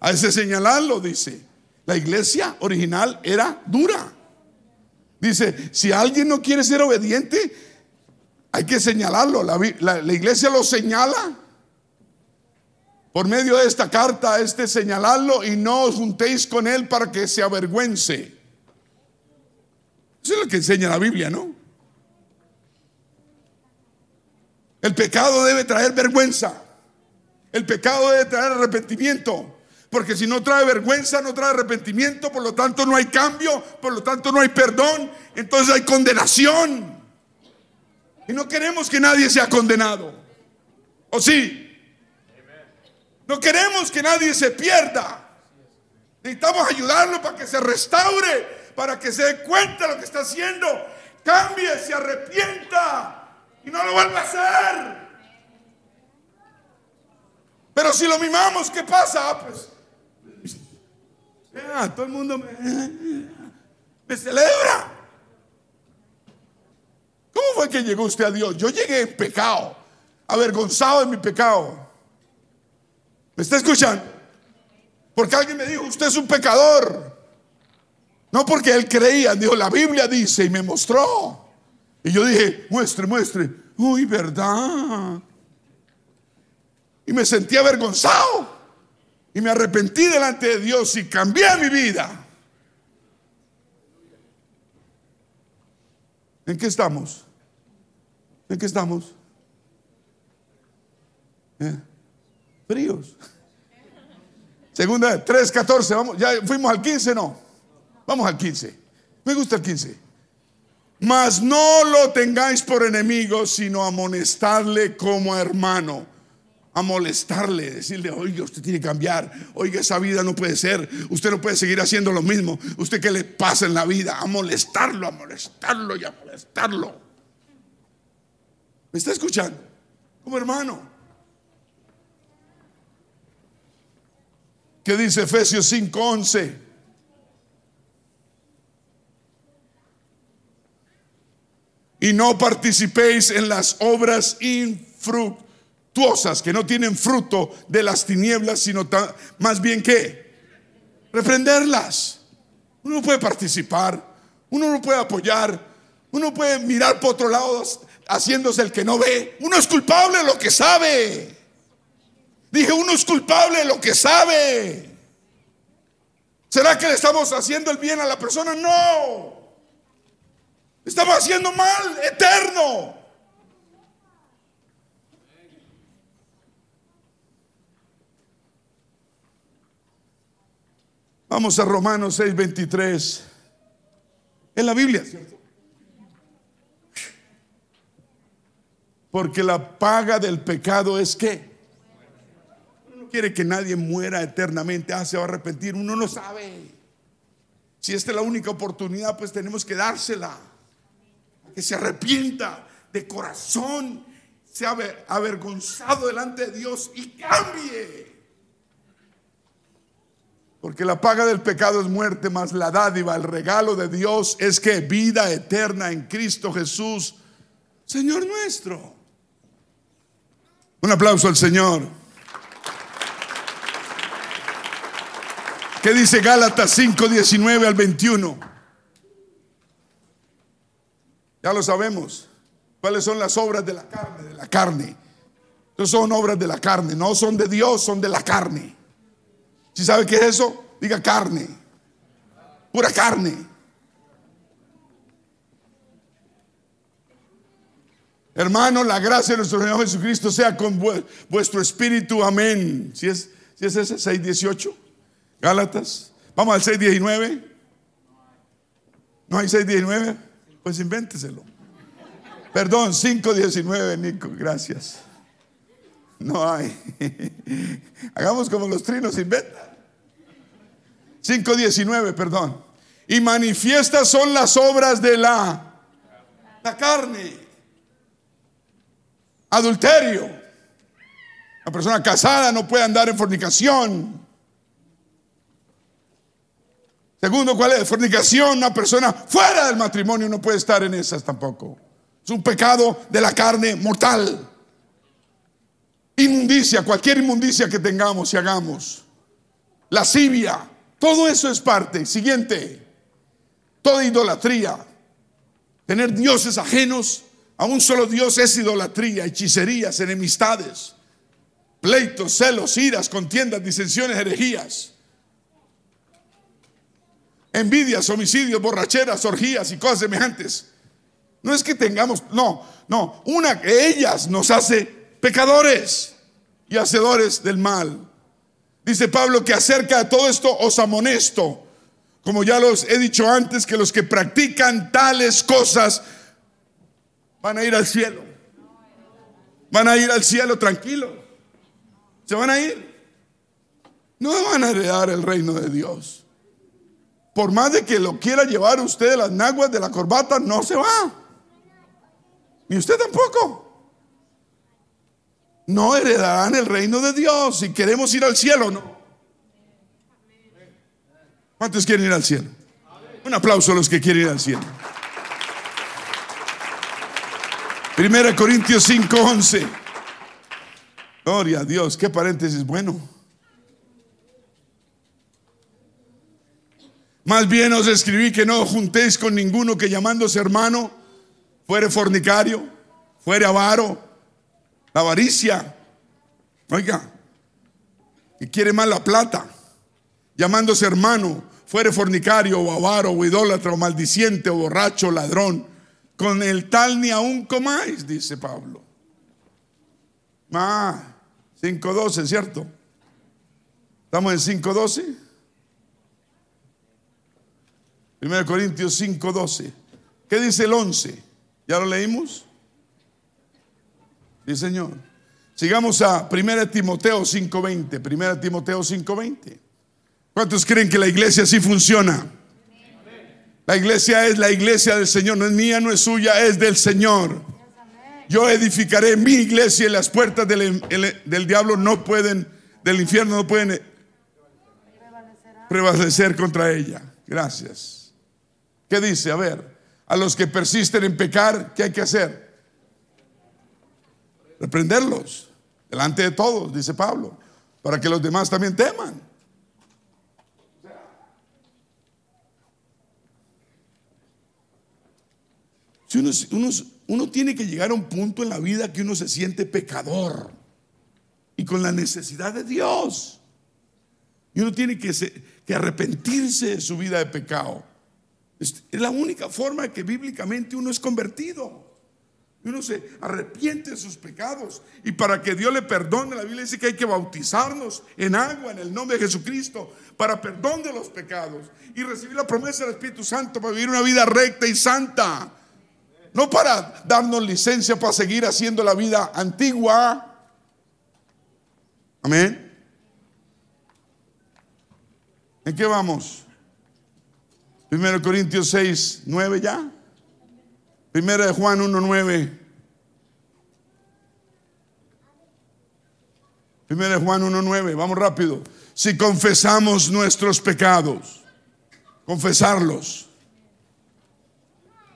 A ese señalarlo, dice. La iglesia original era dura. Dice, si alguien no quiere ser obediente, hay que señalarlo. La, iglesia lo señala por medio de esta carta, este señalarlo y no os juntéis con él para que se avergüence. Eso es lo que enseña la Biblia, ¿no? El pecado debe traer vergüenza. El pecado debe traer arrepentimiento. Porque si no trae vergüenza, no trae arrepentimiento, por lo tanto no hay cambio, por lo tanto no hay perdón, entonces hay condenación. Y no queremos que nadie sea condenado. ¿O sí? No queremos que nadie se pierda. Necesitamos ayudarlo para que se restaure, para que se dé cuenta de lo que está haciendo, cambie, se arrepienta y no lo vuelva a hacer. Pero si lo mimamos, ¿qué pasa? Ah, pues, todo el mundo me, me celebra. ¿Cómo fue que llegó usted a Dios? Yo llegué en pecado, avergonzado de mi pecado. ¿Me está escuchando? Porque alguien me dijo, usted es un pecador. No porque él creía, dijo, la Biblia dice y me mostró. Y yo dije, muestre, muestre. Uy, verdad. Y me sentí avergonzado. Y me arrepentí delante de Dios y cambié mi vida. ¿En qué estamos? ¿En qué estamos? ¿Eh? Fríos. Segunda, 3, 14, vamos, ya fuimos al 15, no. Vamos al 15. Me gusta el 15. Mas no lo tengáis por enemigo, sino amonestarle como hermano. A molestarle, decirle, oiga, usted tiene que cambiar. Oiga, esa vida no puede ser. Usted no puede seguir haciendo lo mismo. ¿Usted qué le pasa en la vida? A molestarlo, a molestarlo y a molestarlo. ¿Me está escuchando? Como hermano. ¿Qué dice Efesios 5:11? y no participéis en las obras infructuosas que no tienen fruto de las tinieblas, sino más bien que reprenderlas. Uno puede participar, uno no puede apoyar, uno puede mirar por otro lado haciéndose el que no ve. Uno es culpable lo que sabe. Dije, uno es culpable lo que sabe. ¿Será que le estamos haciendo el bien a la persona? No. Estamos haciendo mal, eterno. Vamos a Romanos 6:23. En la Biblia, ¿cierto? Porque la paga del pecado es que no quiere que nadie muera eternamente. Ah, se va a arrepentir. Uno no sabe. Si esta es la única oportunidad, pues tenemos que dársela que se arrepienta de corazón, sea avergonzado delante de Dios y cambie. Porque la paga del pecado es muerte, más la dádiva, el regalo de Dios es que vida eterna en Cristo Jesús, Señor nuestro. Un aplauso al Señor. ¿Qué dice Gálatas 5, 19 al 21? Ya lo sabemos. ¿Cuáles son las obras de la carne? De la carne. Entonces son obras de la carne. No son de Dios, son de la carne. Si sabe qué es eso? Diga carne. Pura carne. Hermano, la gracia de nuestro Señor Jesucristo sea con vuestro espíritu. Amén. Si es, si es ese 6.18. Gálatas. Vamos al 6.19. ¿No hay 6.19? Pues invénteselo. Perdón, 5.19, Nico, gracias. No hay. Hagamos como los trinos inventan. 5.19, perdón. Y manifiestas son las obras de la, la carne. Adulterio. La persona casada no puede andar en fornicación. Segundo, ¿cuál es? Fornicación, una persona fuera del matrimonio no puede estar en esas tampoco. Es un pecado de la carne mortal. Inmundicia, cualquier inmundicia que tengamos y hagamos. Lascivia, todo eso es parte. Siguiente, toda idolatría. Tener dioses ajenos a un solo Dios es idolatría, hechicerías, enemistades, pleitos, celos, iras, contiendas, disensiones, herejías envidias, homicidios, borracheras, orgías y cosas semejantes. No es que tengamos, no, no, una de ellas nos hace pecadores y hacedores del mal. Dice Pablo que acerca de todo esto os amonesto, como ya los he dicho antes, que los que practican tales cosas van a ir al cielo. Van a ir al cielo tranquilos. Se van a ir. No van a heredar el reino de Dios. Por más de que lo quiera llevar usted de las naguas de la corbata, no se va. Ni usted tampoco. No heredarán el reino de Dios si queremos ir al cielo, ¿no? ¿Cuántos quieren ir al cielo? Un aplauso a los que quieren ir al cielo. Primera Corintios 5:11. Gloria a Dios, qué paréntesis bueno. Más bien os escribí que no juntéis con ninguno que llamándose hermano fuere fornicario, fuere avaro, la avaricia. Oiga, y quiere más la plata, llamándose hermano, fuere fornicario o avaro o idólatra o maldiciente o borracho, ladrón. Con el tal ni aún comáis, dice Pablo. Ah, 5.12, ¿cierto? ¿Estamos en 5.12? 1 Corintios 5:12. ¿Qué dice el 11? ¿Ya lo leímos? Sí, Señor. Sigamos a 1 Timoteo 5:20. 1 Timoteo 5:20. ¿Cuántos creen que la iglesia así funciona? La iglesia es la iglesia del Señor, no es mía, no es suya, es del Señor. Yo edificaré mi iglesia y las puertas del, del diablo no pueden, del infierno no pueden prevalecer contra ella. Gracias. ¿Qué dice? A ver, a los que persisten en pecar, ¿qué hay que hacer? Reprenderlos delante de todos, dice Pablo, para que los demás también teman. Si uno, uno, tiene que llegar a un punto en la vida que uno se siente pecador y con la necesidad de Dios. Y uno tiene que, arrepentirse de su vida de pecado. Es la única forma que bíblicamente uno es convertido. Uno se arrepiente de sus pecados. Y para que Dios le perdone, la Biblia dice que hay que bautizarnos en agua en el nombre de Jesucristo para perdón de los pecados. Y recibir la promesa del Espíritu Santo para vivir una vida recta y santa. No para darnos licencia para seguir haciendo la vida antigua. Amén. ¿En qué vamos? 1 Corintios 6, 9 ya. Primera de Juan 1, 9. Primera de Juan 1, 9. Vamos rápido. Si confesamos nuestros pecados, confesarlos.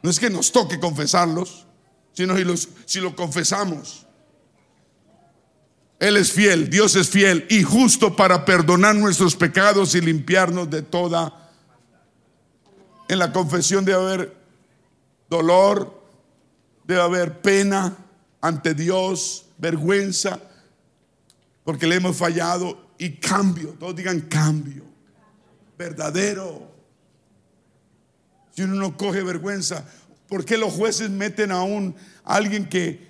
No es que nos toque confesarlos, sino si, los, si lo confesamos. Él es fiel, Dios es fiel y justo para perdonar nuestros pecados y limpiarnos de toda en la confesión debe haber dolor, debe haber pena ante Dios, vergüenza, porque le hemos fallado y cambio, todos digan cambio, verdadero. Si uno no coge vergüenza, ¿por qué los jueces meten a un alguien que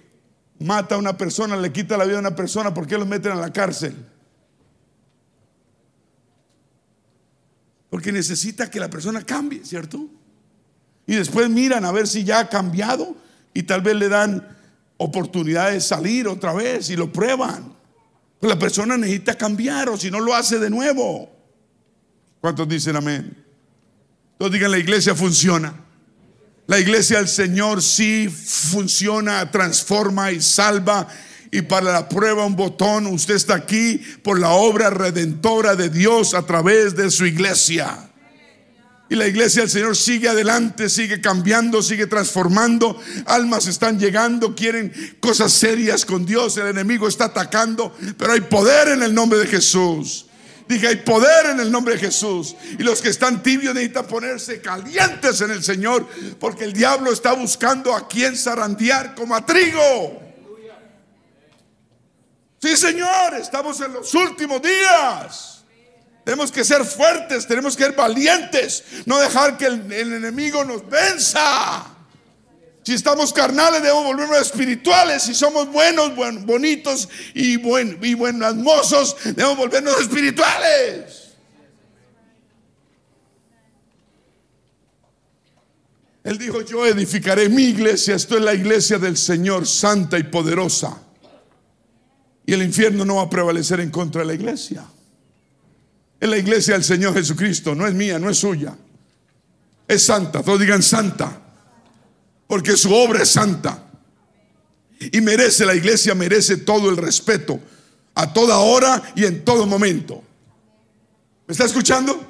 mata a una persona, le quita la vida a una persona, ¿por qué los meten a la cárcel? Porque necesita que la persona cambie, ¿cierto? Y después miran a ver si ya ha cambiado y tal vez le dan oportunidad de salir otra vez y lo prueban. La persona necesita cambiar o si no lo hace de nuevo. ¿Cuántos dicen amén? Todos digan, la iglesia funciona. La iglesia del Señor sí funciona, transforma y salva y para la prueba un botón. Usted está aquí por la obra redentora de Dios a través de su iglesia. Y la iglesia del Señor sigue adelante, sigue cambiando, sigue transformando. Almas están llegando, quieren cosas serias con Dios. El enemigo está atacando, pero hay poder en el nombre de Jesús. Dije, hay poder en el nombre de Jesús. Y los que están tibios necesitan ponerse calientes en el Señor, porque el diablo está buscando a quien zarandear como a trigo. Sí, Señor, estamos en los últimos días. Tenemos que ser fuertes, tenemos que ser valientes, no dejar que el, enemigo nos venza. Si estamos carnales, debemos volvernos espirituales. Si somos buenos, bonitos y, buen, y buenos mozos, debemos volvernos espirituales. Él dijo, yo edificaré mi iglesia, esto es la iglesia del Señor, santa y poderosa. Y el infierno no va a prevalecer en contra de la iglesia. Es la iglesia del Señor Jesucristo, no es mía, no es suya. Es santa, todos digan santa, porque su obra es santa. Y merece, la iglesia merece todo el respeto, a toda hora y en todo momento. ¿Me está escuchando?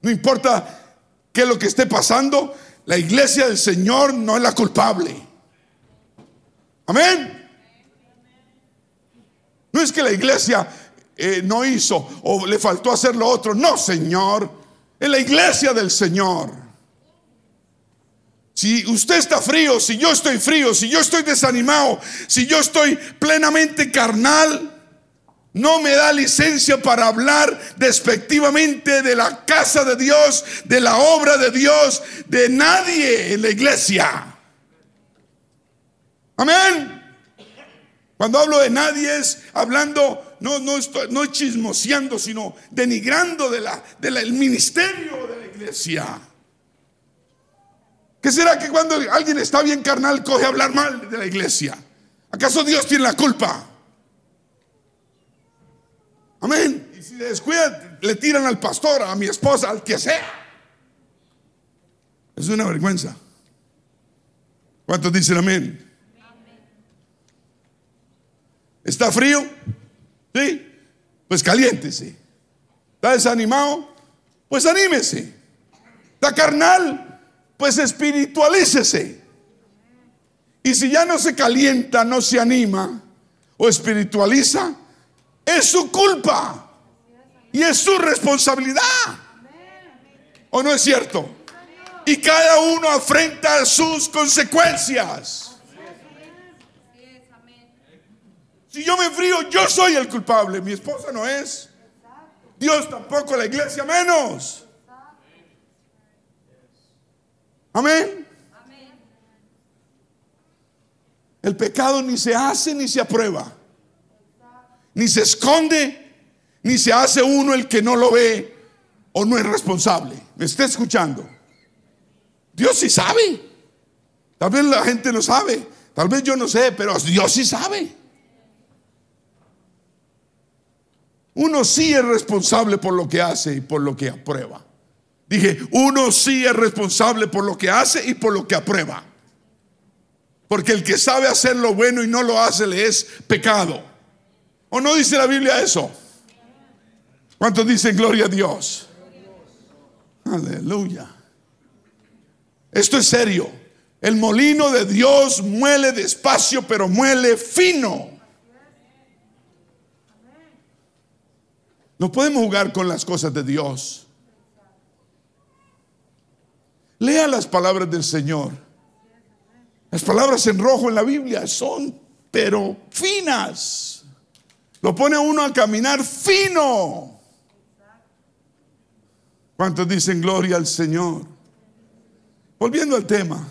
No importa qué es lo que esté pasando, la iglesia del Señor no es la culpable. Amén. No es que la iglesia eh, no hizo o le faltó hacer lo otro. No, Señor. En la iglesia del Señor. Si usted está frío, si yo estoy frío, si yo estoy desanimado, si yo estoy plenamente carnal, no me da licencia para hablar despectivamente de la casa de Dios, de la obra de Dios, de nadie en la iglesia. Amén. Cuando hablo de nadie es hablando, no, no, estoy, no chismoseando, sino denigrando del de ministerio de la iglesia. ¿Qué será que cuando alguien está bien carnal coge hablar mal de la iglesia? ¿Acaso Dios tiene la culpa? Amén. Y si descuida, le tiran al pastor, a mi esposa, al que sea. Es una vergüenza. ¿Cuántos dicen amén? ¿Está frío? ¿Sí? Pues caliéntese. ¿Está desanimado? Pues anímese. ¿Está carnal? Pues espiritualícese. Y si ya no se calienta, no se anima o espiritualiza, es su culpa y es su responsabilidad. ¿O no es cierto? Y cada uno afrenta sus consecuencias. Si yo me enfrío, yo soy el culpable. Mi esposa no es. Dios tampoco, la iglesia menos. Amén. El pecado ni se hace ni se aprueba. Ni se esconde, ni se hace uno el que no lo ve o no es responsable. ¿Me está escuchando? Dios sí sabe. Tal vez la gente no sabe. Tal vez yo no sé, pero Dios sí sabe. Uno sí es responsable por lo que hace y por lo que aprueba. Dije, uno sí es responsable por lo que hace y por lo que aprueba. Porque el que sabe hacer lo bueno y no lo hace le es pecado. ¿O no dice la Biblia eso? ¿Cuántos dicen gloria a Dios? Aleluya. Esto es serio. El molino de Dios muele despacio, pero muele fino. No podemos jugar con las cosas de Dios. Lea las palabras del Señor. Las palabras en rojo en la Biblia son, pero finas. Lo pone uno a caminar fino. ¿Cuántos dicen gloria al Señor? Volviendo al tema.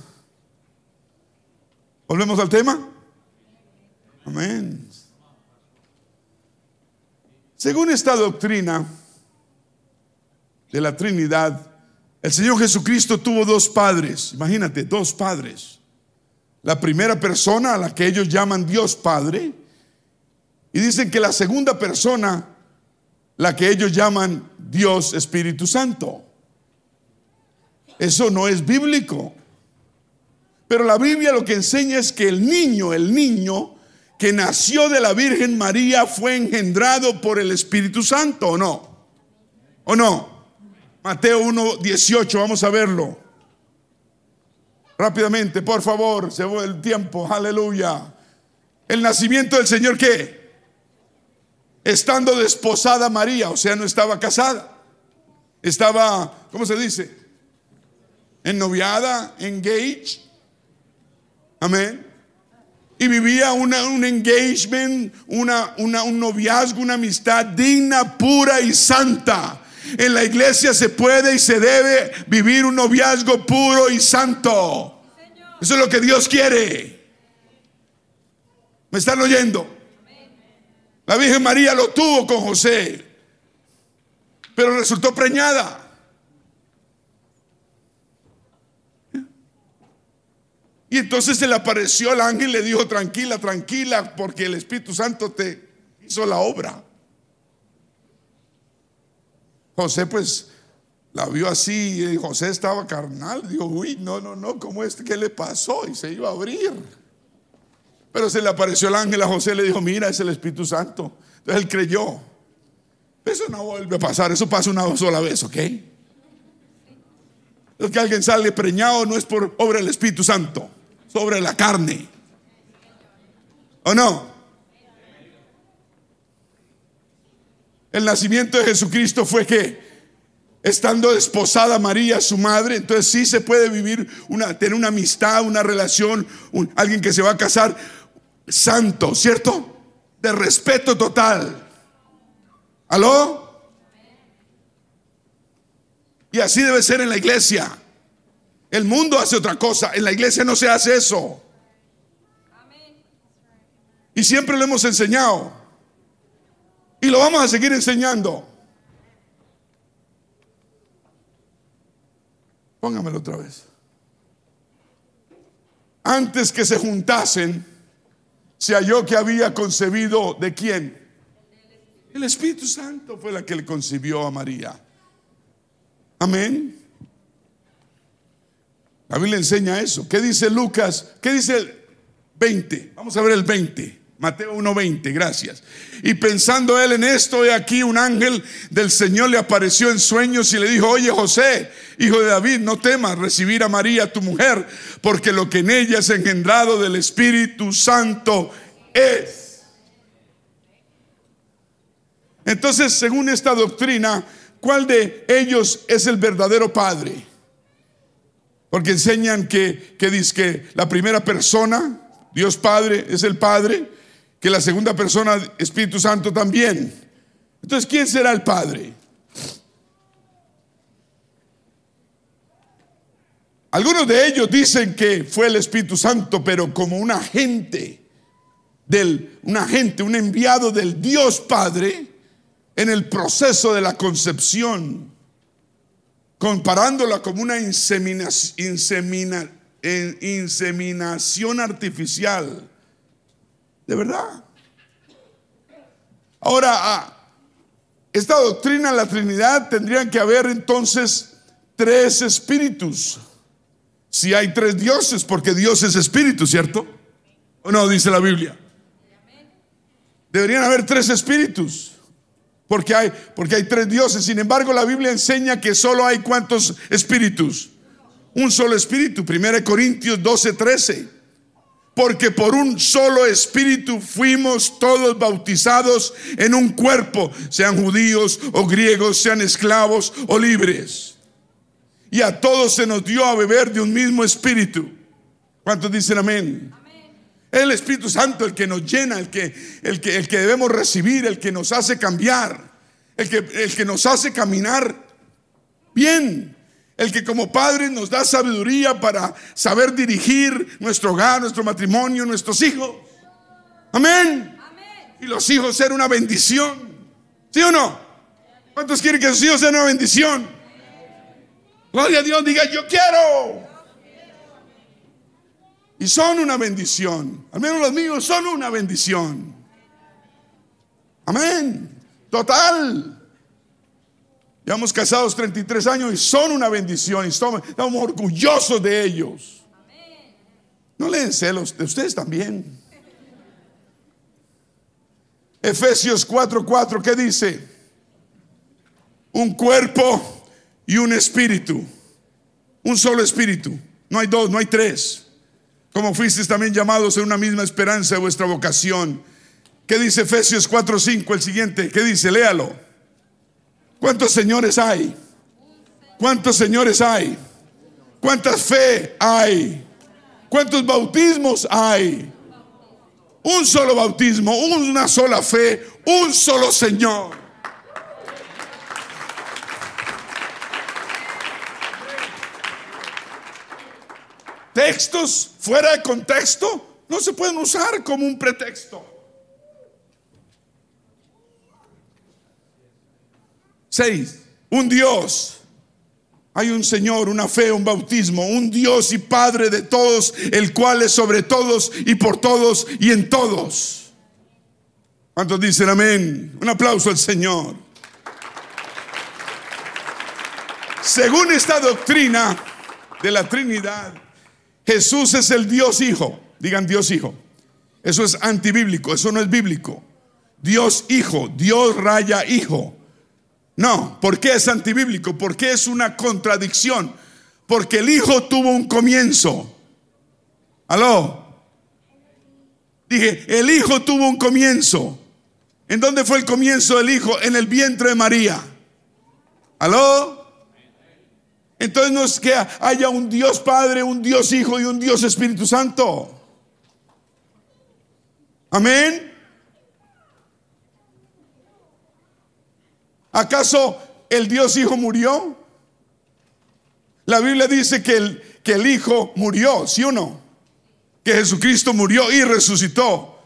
¿Volvemos al tema? Amén. Según esta doctrina de la Trinidad, el Señor Jesucristo tuvo dos padres, imagínate, dos padres. La primera persona a la que ellos llaman Dios Padre, y dicen que la segunda persona, la que ellos llaman Dios Espíritu Santo. Eso no es bíblico. Pero la Biblia lo que enseña es que el niño, el niño, que nació de la Virgen María fue engendrado por el Espíritu Santo o no? ¿O no? Mateo 1, 18, vamos a verlo. Rápidamente, por favor, se fue el tiempo, aleluya. El nacimiento del Señor, ¿qué? Estando desposada María, o sea, no estaba casada. Estaba, ¿cómo se dice? Ennoviada, engaged. Amén. Y vivía una, un engagement, una, una, un noviazgo, una amistad digna, pura y santa. En la iglesia se puede y se debe vivir un noviazgo puro y santo. Eso es lo que Dios quiere. ¿Me están oyendo? La Virgen María lo tuvo con José, pero resultó preñada. Y entonces se le apareció al ángel y le dijo, tranquila, tranquila, porque el Espíritu Santo te hizo la obra. José pues la vio así y José estaba carnal. Dijo, uy, no, no, no, ¿cómo es? ¿Qué le pasó? Y se iba a abrir. Pero se le apareció el ángel a José y le dijo, mira, es el Espíritu Santo. Entonces él creyó. Eso no vuelve a pasar, eso pasa una sola vez, ¿ok? Es que alguien sale preñado no es por obra del Espíritu Santo sobre la carne. ¿O no? El nacimiento de Jesucristo fue que estando desposada María, su madre, entonces sí se puede vivir una, tener una amistad, una relación, alguien que se va a casar santo, ¿cierto? De respeto total. ¿Aló? Y así debe ser en la iglesia. El mundo hace otra cosa, en la iglesia no se hace eso. Y siempre lo hemos enseñado. Y lo vamos a seguir enseñando. Póngamelo otra vez. Antes que se juntasen, se halló que había concebido de quién? El Espíritu Santo fue la que le concibió a María. Amén. La Biblia enseña eso. ¿Qué dice Lucas? ¿Qué dice el 20? Vamos a ver el 20. Mateo 1:20, gracias. Y pensando él en esto, he aquí un ángel del Señor le apareció en sueños y le dijo, oye José, hijo de David, no temas recibir a María tu mujer, porque lo que en ella es engendrado del Espíritu Santo es. Entonces, según esta doctrina, ¿cuál de ellos es el verdadero Padre? Porque enseñan que, que dice que la primera persona, Dios Padre, es el Padre, que la segunda persona, Espíritu Santo también. Entonces, ¿quién será el Padre? Algunos de ellos dicen que fue el Espíritu Santo, pero como un agente del, un agente, un enviado del Dios Padre en el proceso de la concepción comparándola como una inseminación, inseminación artificial. De verdad. Ahora, ah, esta doctrina de la Trinidad tendrían que haber entonces tres espíritus. Si hay tres dioses, porque Dios es espíritu, ¿cierto? ¿O no? Dice la Biblia. Deberían haber tres espíritus. Porque hay, porque hay tres dioses. Sin embargo, la Biblia enseña que solo hay cuántos espíritus. Un solo espíritu. 1 Corintios 12, 13. Porque por un solo espíritu fuimos todos bautizados en un cuerpo, sean judíos o griegos, sean esclavos o libres. Y a todos se nos dio a beber de un mismo espíritu. ¿Cuántos dicen amén? El Espíritu Santo el que nos llena, el que, el que, el que debemos recibir, el que nos hace cambiar, el que, el que nos hace caminar bien, el que como padre nos da sabiduría para saber dirigir nuestro hogar, nuestro matrimonio, nuestros hijos. Amén. Y los hijos ser una bendición. ¿Sí o no? ¿Cuántos quieren que sus hijos sean una bendición? Gloria a Dios, diga yo quiero. Y son una bendición. Al menos los míos son una bendición. Amén. Total. Llevamos casados 33 años y son una bendición. Y estamos, orgullosos de ellos. No leen celos de ustedes también. Efesios 4:4, ¿qué dice? Un cuerpo y un espíritu. Un solo espíritu. No hay dos, no hay tres. Como fuisteis también llamados en una misma esperanza de vuestra vocación. ¿Qué dice Efesios 4:5? El siguiente, ¿qué dice? Léalo. ¿Cuántos señores hay? ¿Cuántos señores hay? ¿Cuántas fe hay? ¿Cuántos bautismos hay? Un solo bautismo, una sola fe, un solo Señor. Textos fuera de contexto no se pueden usar como un pretexto. Un Dios hay un Señor, una fe, un bautismo, un Dios y Padre de todos, el cual es sobre todos y por todos y en todos. ¿Cuántos dicen amén? Un aplauso al Señor. Según esta doctrina de la Trinidad, Jesús es el Dios Hijo. Digan Dios Hijo. Eso es antibíblico, eso no es bíblico. Dios Hijo, Dios raya Hijo. No, ¿por qué es antibíblico? Porque es una contradicción. Porque el Hijo tuvo un comienzo. ¿Aló? Dije, el Hijo tuvo un comienzo. ¿En dónde fue el comienzo del Hijo? En el vientre de María. ¿Aló? Entonces no es que haya un Dios Padre, un Dios Hijo y un Dios Espíritu Santo. Amén. ¿Acaso el Dios Hijo murió? La Biblia dice que el, que el Hijo murió, ¿sí o no? Que Jesucristo murió y resucitó.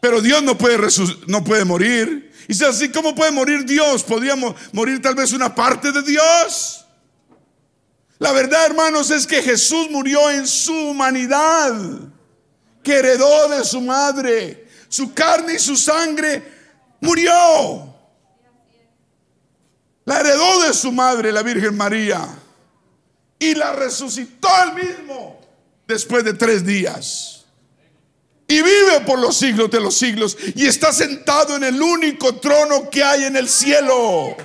Pero Dios no puede, no puede morir. Y si así, ¿cómo puede morir Dios? ¿Podríamos morir tal vez una parte de Dios? La verdad, hermanos, es que Jesús murió en su humanidad, que heredó de su madre. Su carne y su sangre murió. La heredó de su madre, la Virgen María, y la resucitó él mismo después de tres días. Y vive por los siglos de los siglos y está sentado en el único trono que hay en el cielo.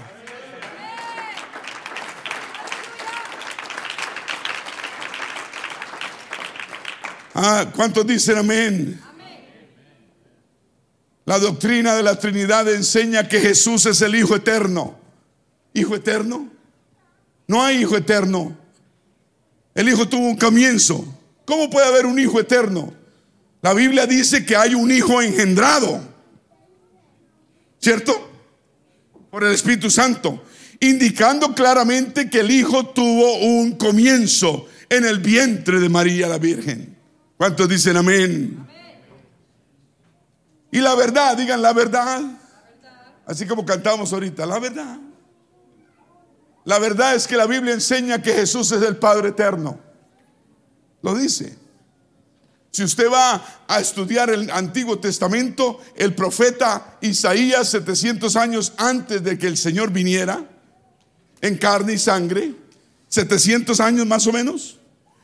Ah, ¿cuántos dicen amén? La doctrina de la Trinidad enseña que Jesús es el Hijo eterno hijo eterno? No hay hijo eterno. El hijo tuvo un comienzo. ¿Cómo puede haber un hijo eterno? La Biblia dice que hay un hijo engendrado. ¿Cierto? Por el Espíritu Santo. Indicando claramente que el hijo tuvo un comienzo en el vientre de María la Virgen. ¿Cuántos dicen amén? Y la verdad, digan la verdad. Así como cantamos ahorita, la verdad. La verdad es que la Biblia enseña que Jesús es el Padre eterno. Lo dice. Si usted va a estudiar el Antiguo Testamento, el profeta Isaías, 700 años antes de que el Señor viniera, en carne y sangre, 700 años más o menos,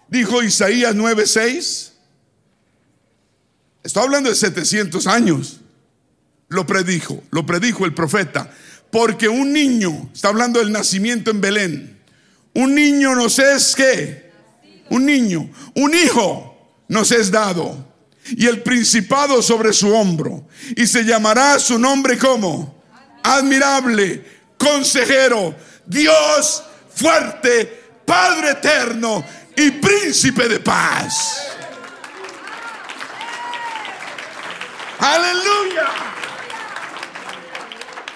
dijo Isaías 9:6. Estoy hablando de 700 años. Lo predijo, lo predijo el profeta. Porque un niño, está hablando del nacimiento en Belén, un niño nos es que, un niño, un hijo nos es dado y el principado sobre su hombro y se llamará su nombre como admirable, consejero, Dios fuerte, Padre eterno y príncipe de paz. Aleluya.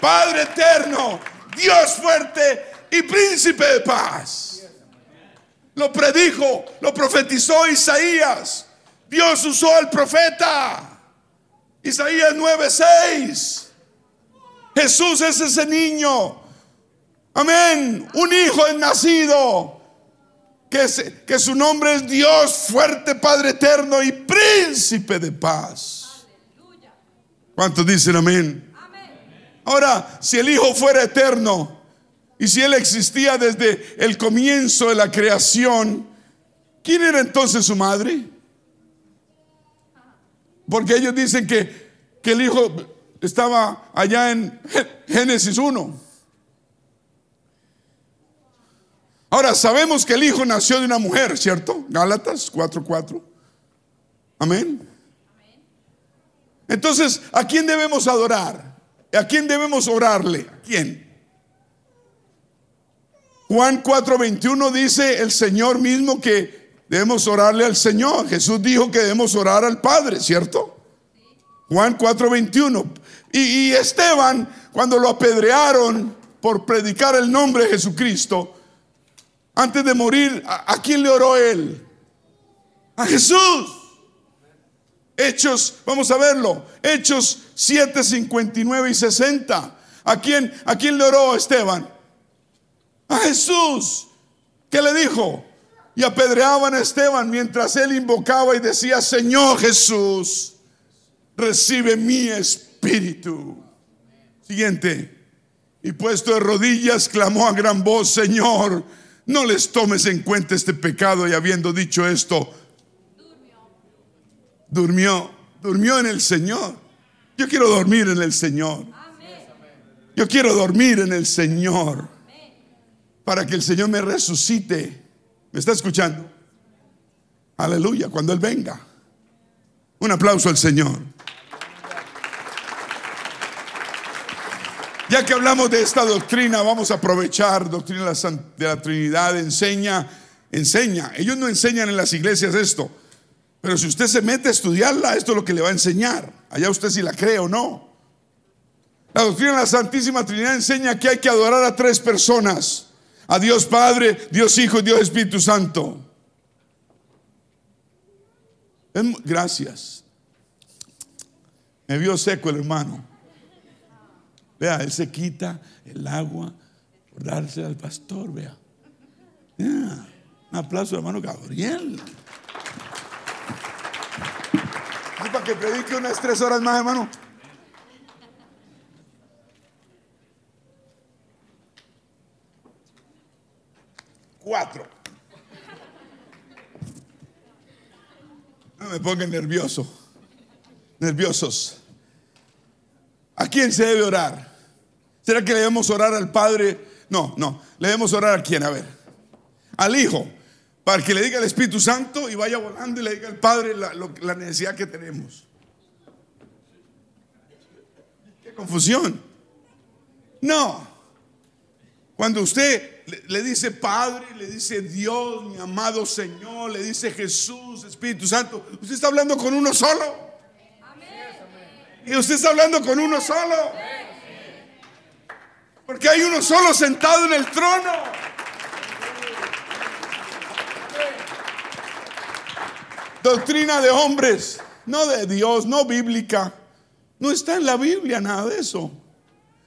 Padre eterno, Dios fuerte y príncipe de paz. Lo predijo, lo profetizó Isaías. Dios usó al profeta. Isaías 9:6. Jesús es ese niño. Amén. Un hijo es nacido. Que, que su nombre es Dios fuerte, Padre eterno y príncipe de paz. ¿Cuántos dicen amén? Ahora, si el Hijo fuera eterno y si Él existía desde el comienzo de la creación, ¿quién era entonces su madre? Porque ellos dicen que, que el Hijo estaba allá en Génesis 1. Ahora, sabemos que el Hijo nació de una mujer, ¿cierto? Gálatas 4:4. Amén. Entonces, ¿a quién debemos adorar? ¿A quién debemos orarle? ¿A quién? Juan 4:21 dice el Señor mismo que debemos orarle al Señor. Jesús dijo que debemos orar al Padre, ¿cierto? Juan 4:21. Y, y Esteban, cuando lo apedrearon por predicar el nombre de Jesucristo, antes de morir, ¿a, quién le oró él? A Jesús. Hechos, vamos a verlo. Hechos 7, 59 y 60. ¿A quién, ¿A quién le oró Esteban? A Jesús. ¿Qué le dijo? Y apedreaban a Esteban mientras él invocaba y decía, Señor Jesús, recibe mi espíritu. Siguiente. Y puesto de rodillas, clamó a gran voz, Señor, no les tomes en cuenta este pecado. Y habiendo dicho esto, durmió, durmió en el Señor. Yo quiero dormir en el Señor. Yo quiero dormir en el Señor para que el Señor me resucite. ¿Me está escuchando? Aleluya, cuando Él venga. Un aplauso al Señor. Ya que hablamos de esta doctrina, vamos a aprovechar doctrina de la Trinidad, enseña, enseña. Ellos no enseñan en las iglesias esto, pero si usted se mete a estudiarla, esto es lo que le va a enseñar. Allá usted si la cree o no. La doctrina de la Santísima Trinidad enseña que hay que adorar a tres personas a Dios Padre, Dios Hijo y Dios Espíritu Santo. Gracias. Me vio seco el hermano. Vea, él se quita el agua por darse al pastor, vea. un aplauso hermano Gabriel. para que predique unas tres horas más, hermano. Cuatro. No me pongan nervioso. Nerviosos. ¿A quién se debe orar? ¿Será que le debemos orar al Padre? No, no. Le debemos orar a quién? A ver. Al Hijo. Para que le diga al Espíritu Santo y vaya volando y le diga al Padre la, la necesidad que tenemos. Qué confusión. No. Cuando usted le, dice Padre, le dice Dios, mi amado Señor, le dice Jesús, Espíritu Santo, usted está hablando con uno solo. Y usted está hablando con uno solo. Porque hay uno solo sentado en el trono. Doctrina de hombres, no de Dios, no bíblica. No está en la Biblia nada de eso.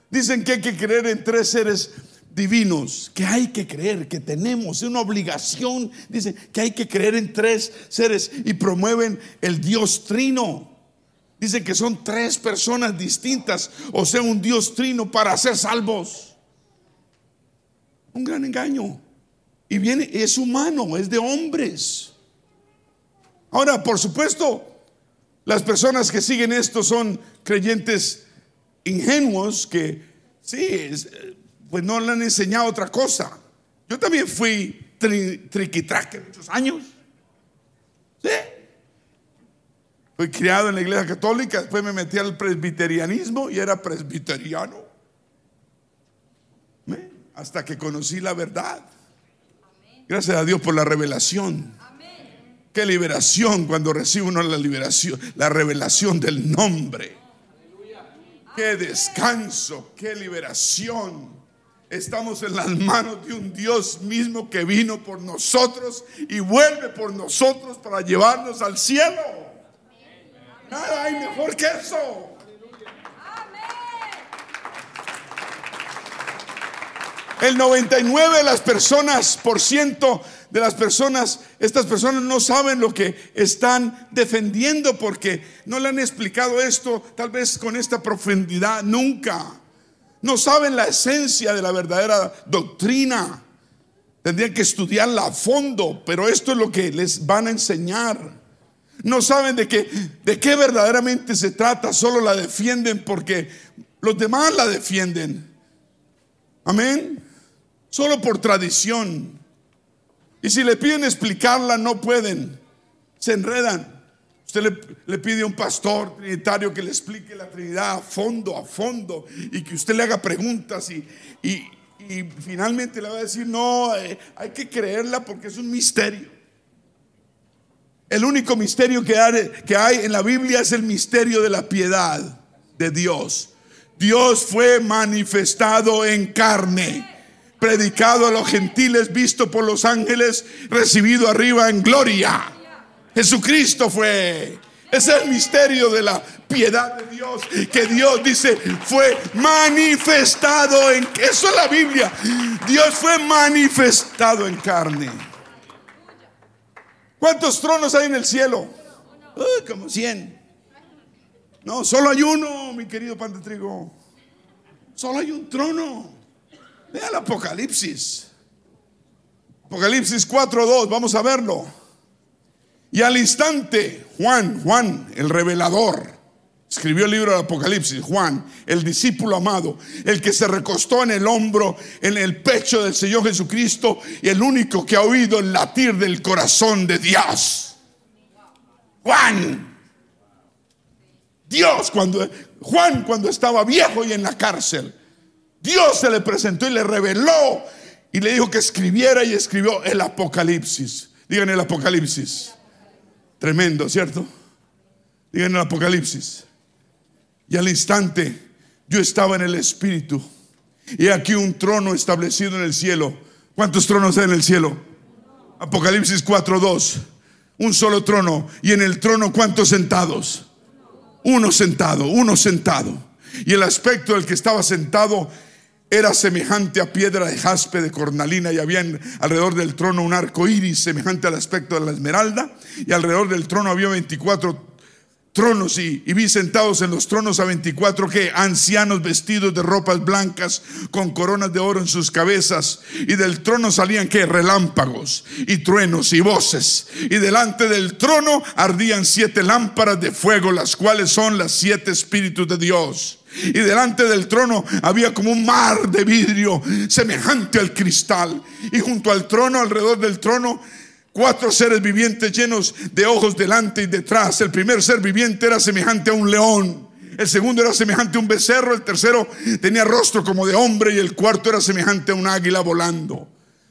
Dicen que hay que creer en tres seres divinos, que hay que creer, que tenemos, una obligación, dicen que hay que creer en tres seres y promueven el Dios trino. Dicen que son tres personas distintas, o sea, un Dios trino para ser salvos. Un gran engaño. Y viene, es humano, es de hombres. Ahora, por supuesto, las personas que siguen esto son creyentes ingenuos que sí, pues no le han enseñado otra cosa. Yo también fui triquitraque muchos años. Sí. Fui criado en la iglesia católica, después me metí al presbiterianismo y era presbiteriano. Hasta que conocí la verdad. Gracias a Dios por la revelación. Qué liberación cuando recibe uno la liberación, la revelación del nombre. Qué descanso, qué liberación. Estamos en las manos de un Dios mismo que vino por nosotros y vuelve por nosotros para llevarnos al cielo. Nada hay mejor que eso. El 99 de las personas, por ciento de las personas, estas personas no saben lo que están defendiendo porque no le han explicado esto tal vez con esta profundidad nunca. No saben la esencia de la verdadera doctrina. Tendrían que estudiarla a fondo, pero esto es lo que les van a enseñar. No saben de qué, de qué verdaderamente se trata, solo la defienden porque los demás la defienden. Amén. Solo por tradición. Y si le piden explicarla, no pueden. Se enredan. Usted le, pide a un pastor trinitario que le explique la Trinidad a fondo, a fondo, y que usted le haga preguntas y, finalmente le va a decir, no, eh, hay que creerla porque es un misterio. El único misterio que hay en la Biblia es el misterio de la piedad de Dios. Dios fue manifestado en carne, predicado a los gentiles, visto por los ángeles, recibido arriba en gloria. Jesucristo fue. Ese es el misterio de la piedad de Dios. Que Dios dice fue manifestado en. Eso es la Biblia. Dios fue manifestado en carne. ¿Cuántos tronos hay en el cielo? como cien. No, solo hay uno, mi querido pan de trigo. Solo hay un trono. Vea el Apocalipsis. Apocalipsis 4.2, vamos a verlo. Y al instante, Juan, Juan, el revelador, escribió el libro del Apocalipsis, Juan, el discípulo amado, el que se recostó en el hombro, en el pecho del Señor Jesucristo y el único que ha oído el latir del corazón de Dios. Juan. Dios cuando Juan cuando estaba viejo y en la cárcel, Dios se le presentó y le reveló y le dijo que escribiera y escribió el Apocalipsis. Digan el Apocalipsis. Tremendo, ¿cierto? Digan el Apocalipsis. Y al instante yo estaba en el Espíritu. Y aquí un trono establecido en el cielo. ¿Cuántos tronos hay en el cielo? Apocalipsis 4.2. Un solo trono. Y en el trono, ¿cuántos sentados? Uno sentado, uno sentado. Y el aspecto del que estaba sentado era semejante a piedra de jaspe de cornalina y había alrededor del trono un arco iris semejante al aspecto de la esmeralda y alrededor del trono había 24 tronos y, y, vi sentados en los tronos a 24 que ancianos vestidos de ropas blancas con coronas de oro en sus cabezas y del trono salían que relámpagos y truenos y voces y delante del trono ardían siete lámparas de fuego las cuales son las siete espíritus de Dios y delante del trono había como un mar de vidrio semejante al cristal y junto al trono alrededor del trono Cuatro seres vivientes llenos de ojos delante y detrás. El primer ser viviente era semejante a un león. El segundo era semejante a un becerro. El tercero tenía rostro como de hombre. Y el cuarto era semejante a un águila volando.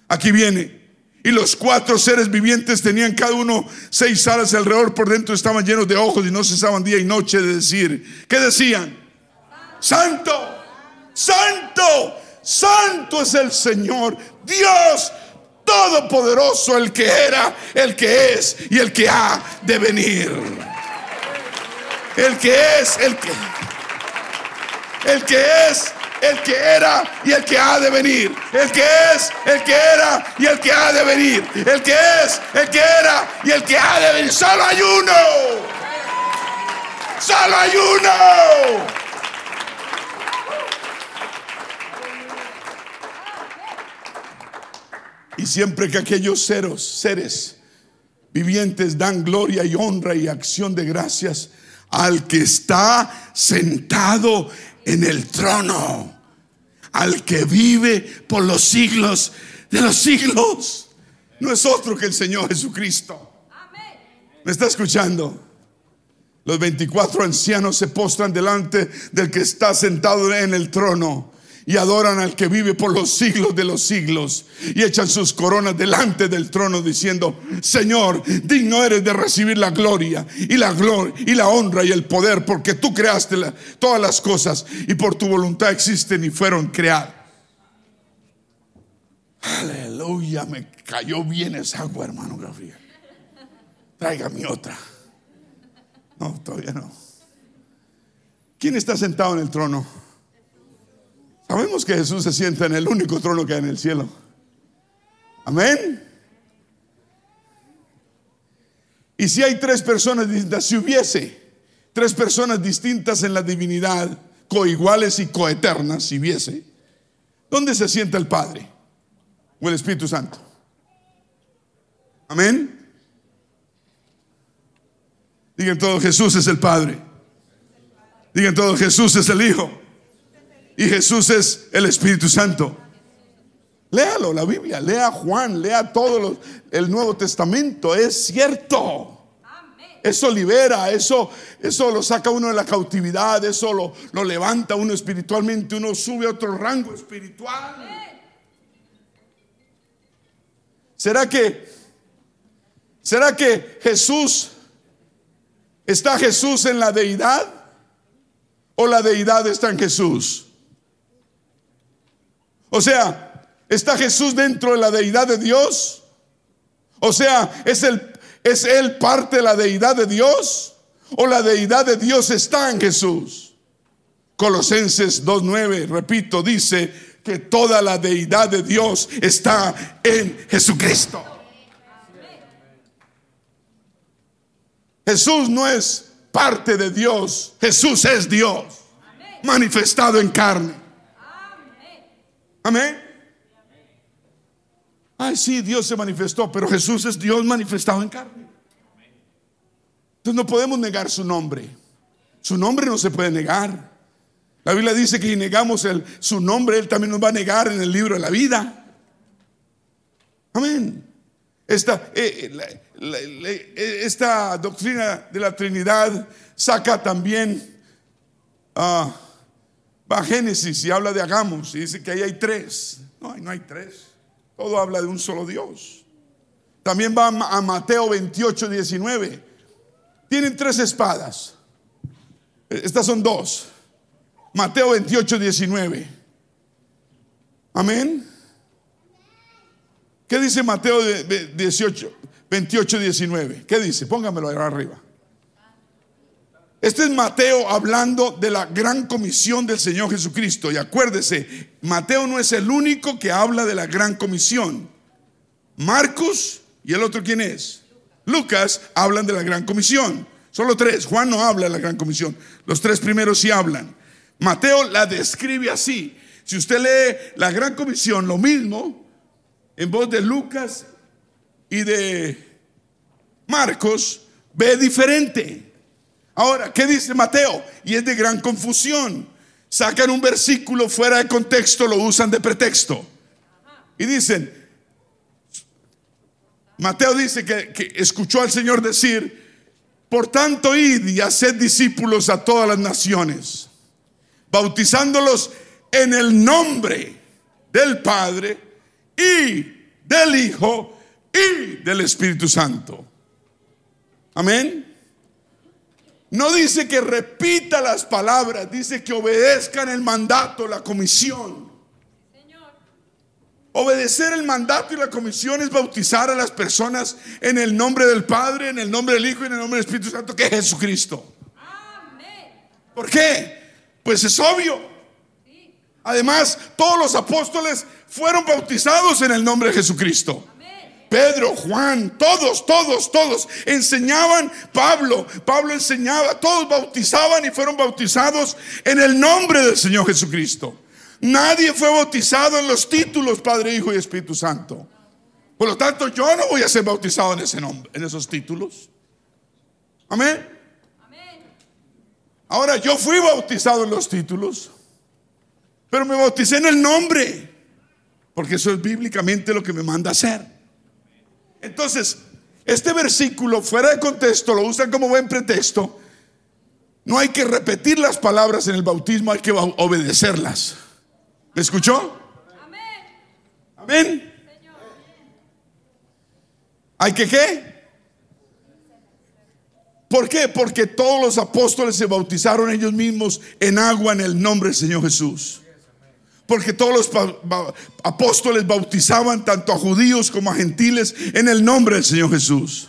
Aquí viene. Y los cuatro seres vivientes tenían cada uno seis alas alrededor. Por dentro estaban llenos de ojos y no cesaban día y noche de decir. ¿Qué decían? Santo, santo, santo es el Señor. Dios todopoderoso, el que era, el que es y el que ha de venir. El que es, el que el que es, el que era y el que ha de venir. El que es, el que era y el que ha de venir. El que es, el que era y el que ha de venir. Solo hay uno. Solo hay uno. Y siempre que aquellos seres, seres vivientes dan gloria y honra y acción de gracias al que está sentado en el trono, al que vive por los siglos de los siglos. No es otro que el Señor Jesucristo. ¿Me está escuchando? Los 24 ancianos se postran delante del que está sentado en el trono y adoran al que vive por los siglos de los siglos y echan sus coronas delante del trono diciendo, Señor, digno eres de recibir la gloria y la gloria y la honra y el poder porque tú creaste todas las cosas y por tu voluntad existen y fueron creadas. Aleluya, me cayó bien esa agua, hermano Gabriel. Tráigame otra. No, todavía no. ¿Quién está sentado en el trono? Sabemos que Jesús se sienta en el único trono que hay en el cielo. Amén. Y si hay tres personas distintas, si hubiese tres personas distintas en la divinidad, coiguales y coeternas, si hubiese, ¿dónde se sienta el Padre o el Espíritu Santo? Amén. Digan todos, Jesús es el Padre. Digan todos, Jesús es el Hijo. Y Jesús es el Espíritu Santo. Léalo, la Biblia, lea Juan, lea todo el Nuevo Testamento. Es cierto. Eso libera, eso, eso lo saca uno de la cautividad, eso lo, lo levanta uno espiritualmente, uno sube a otro rango espiritual. ¿Será que, será que Jesús, está Jesús en la deidad o la deidad está en Jesús? O sea, ¿está Jesús dentro de la deidad de Dios? O sea, ¿es, el, ¿es Él parte de la deidad de Dios? ¿O la deidad de Dios está en Jesús? Colosenses 2.9, repito, dice que toda la deidad de Dios está en Jesucristo. Jesús no es parte de Dios, Jesús es Dios, manifestado en carne. Amén. Ay, sí, Dios se manifestó, pero Jesús es Dios manifestado en carne. Entonces no podemos negar su nombre. Su nombre no se puede negar. La Biblia dice que si negamos su nombre, Él también nos va a negar en el libro de la vida. Amén. Esta, eh, eh, esta doctrina de la Trinidad saca también a Va a Génesis y habla de Agamos y dice que ahí hay tres. No, no hay tres. Todo habla de un solo Dios. También va a Mateo 28, 19. Tienen tres espadas. Estas son dos. Mateo 28, 19. Amén. ¿Qué dice Mateo 18, 28, 19? ¿Qué dice? Póngamelo ahí arriba. Este es Mateo hablando de la gran comisión del Señor Jesucristo. Y acuérdese, Mateo no es el único que habla de la gran comisión. Marcos y el otro quién es? Lucas hablan de la gran comisión. Solo tres. Juan no habla de la gran comisión. Los tres primeros sí hablan. Mateo la describe así. Si usted lee la gran comisión, lo mismo, en voz de Lucas y de Marcos, ve diferente. Ahora, ¿qué dice Mateo? Y es de gran confusión. Sacan un versículo fuera de contexto, lo usan de pretexto. Y dicen, Mateo dice que, escuchó al Señor decir, por tanto, id y haced discípulos a todas las naciones, bautizándolos en el nombre del Padre y del Hijo y del Espíritu Santo. Amén. No dice que repita las palabras, dice que obedezcan el mandato, la comisión. Obedecer el mandato y la comisión es bautizar a las personas en el nombre del Padre, en el nombre del Hijo y en el nombre del Espíritu Santo, que es Jesucristo. ¿Por qué? Pues es obvio. Además, todos los apóstoles fueron bautizados en el nombre de Jesucristo. Pedro, Juan, todos, todos, todos enseñaban, Pablo, Pablo enseñaba, todos bautizaban y fueron bautizados en el nombre del Señor Jesucristo. Nadie fue bautizado en los títulos Padre, Hijo y Espíritu Santo. Por lo tanto, yo no voy a ser bautizado en ese nombre, en esos títulos. Amén. Ahora yo fui bautizado en los títulos, pero me bauticé en el nombre, porque eso es bíblicamente lo que me manda hacer. Entonces, este versículo fuera de contexto lo usan como buen pretexto. No hay que repetir las palabras en el bautismo, hay que obedecerlas. ¿Me escuchó? Amén. Amén. ¿Hay que qué? ¿Por qué? Porque todos los apóstoles se bautizaron ellos mismos en agua en el nombre del Señor Jesús. Porque todos los apóstoles bautizaban tanto a judíos como a gentiles en el nombre del Señor Jesús.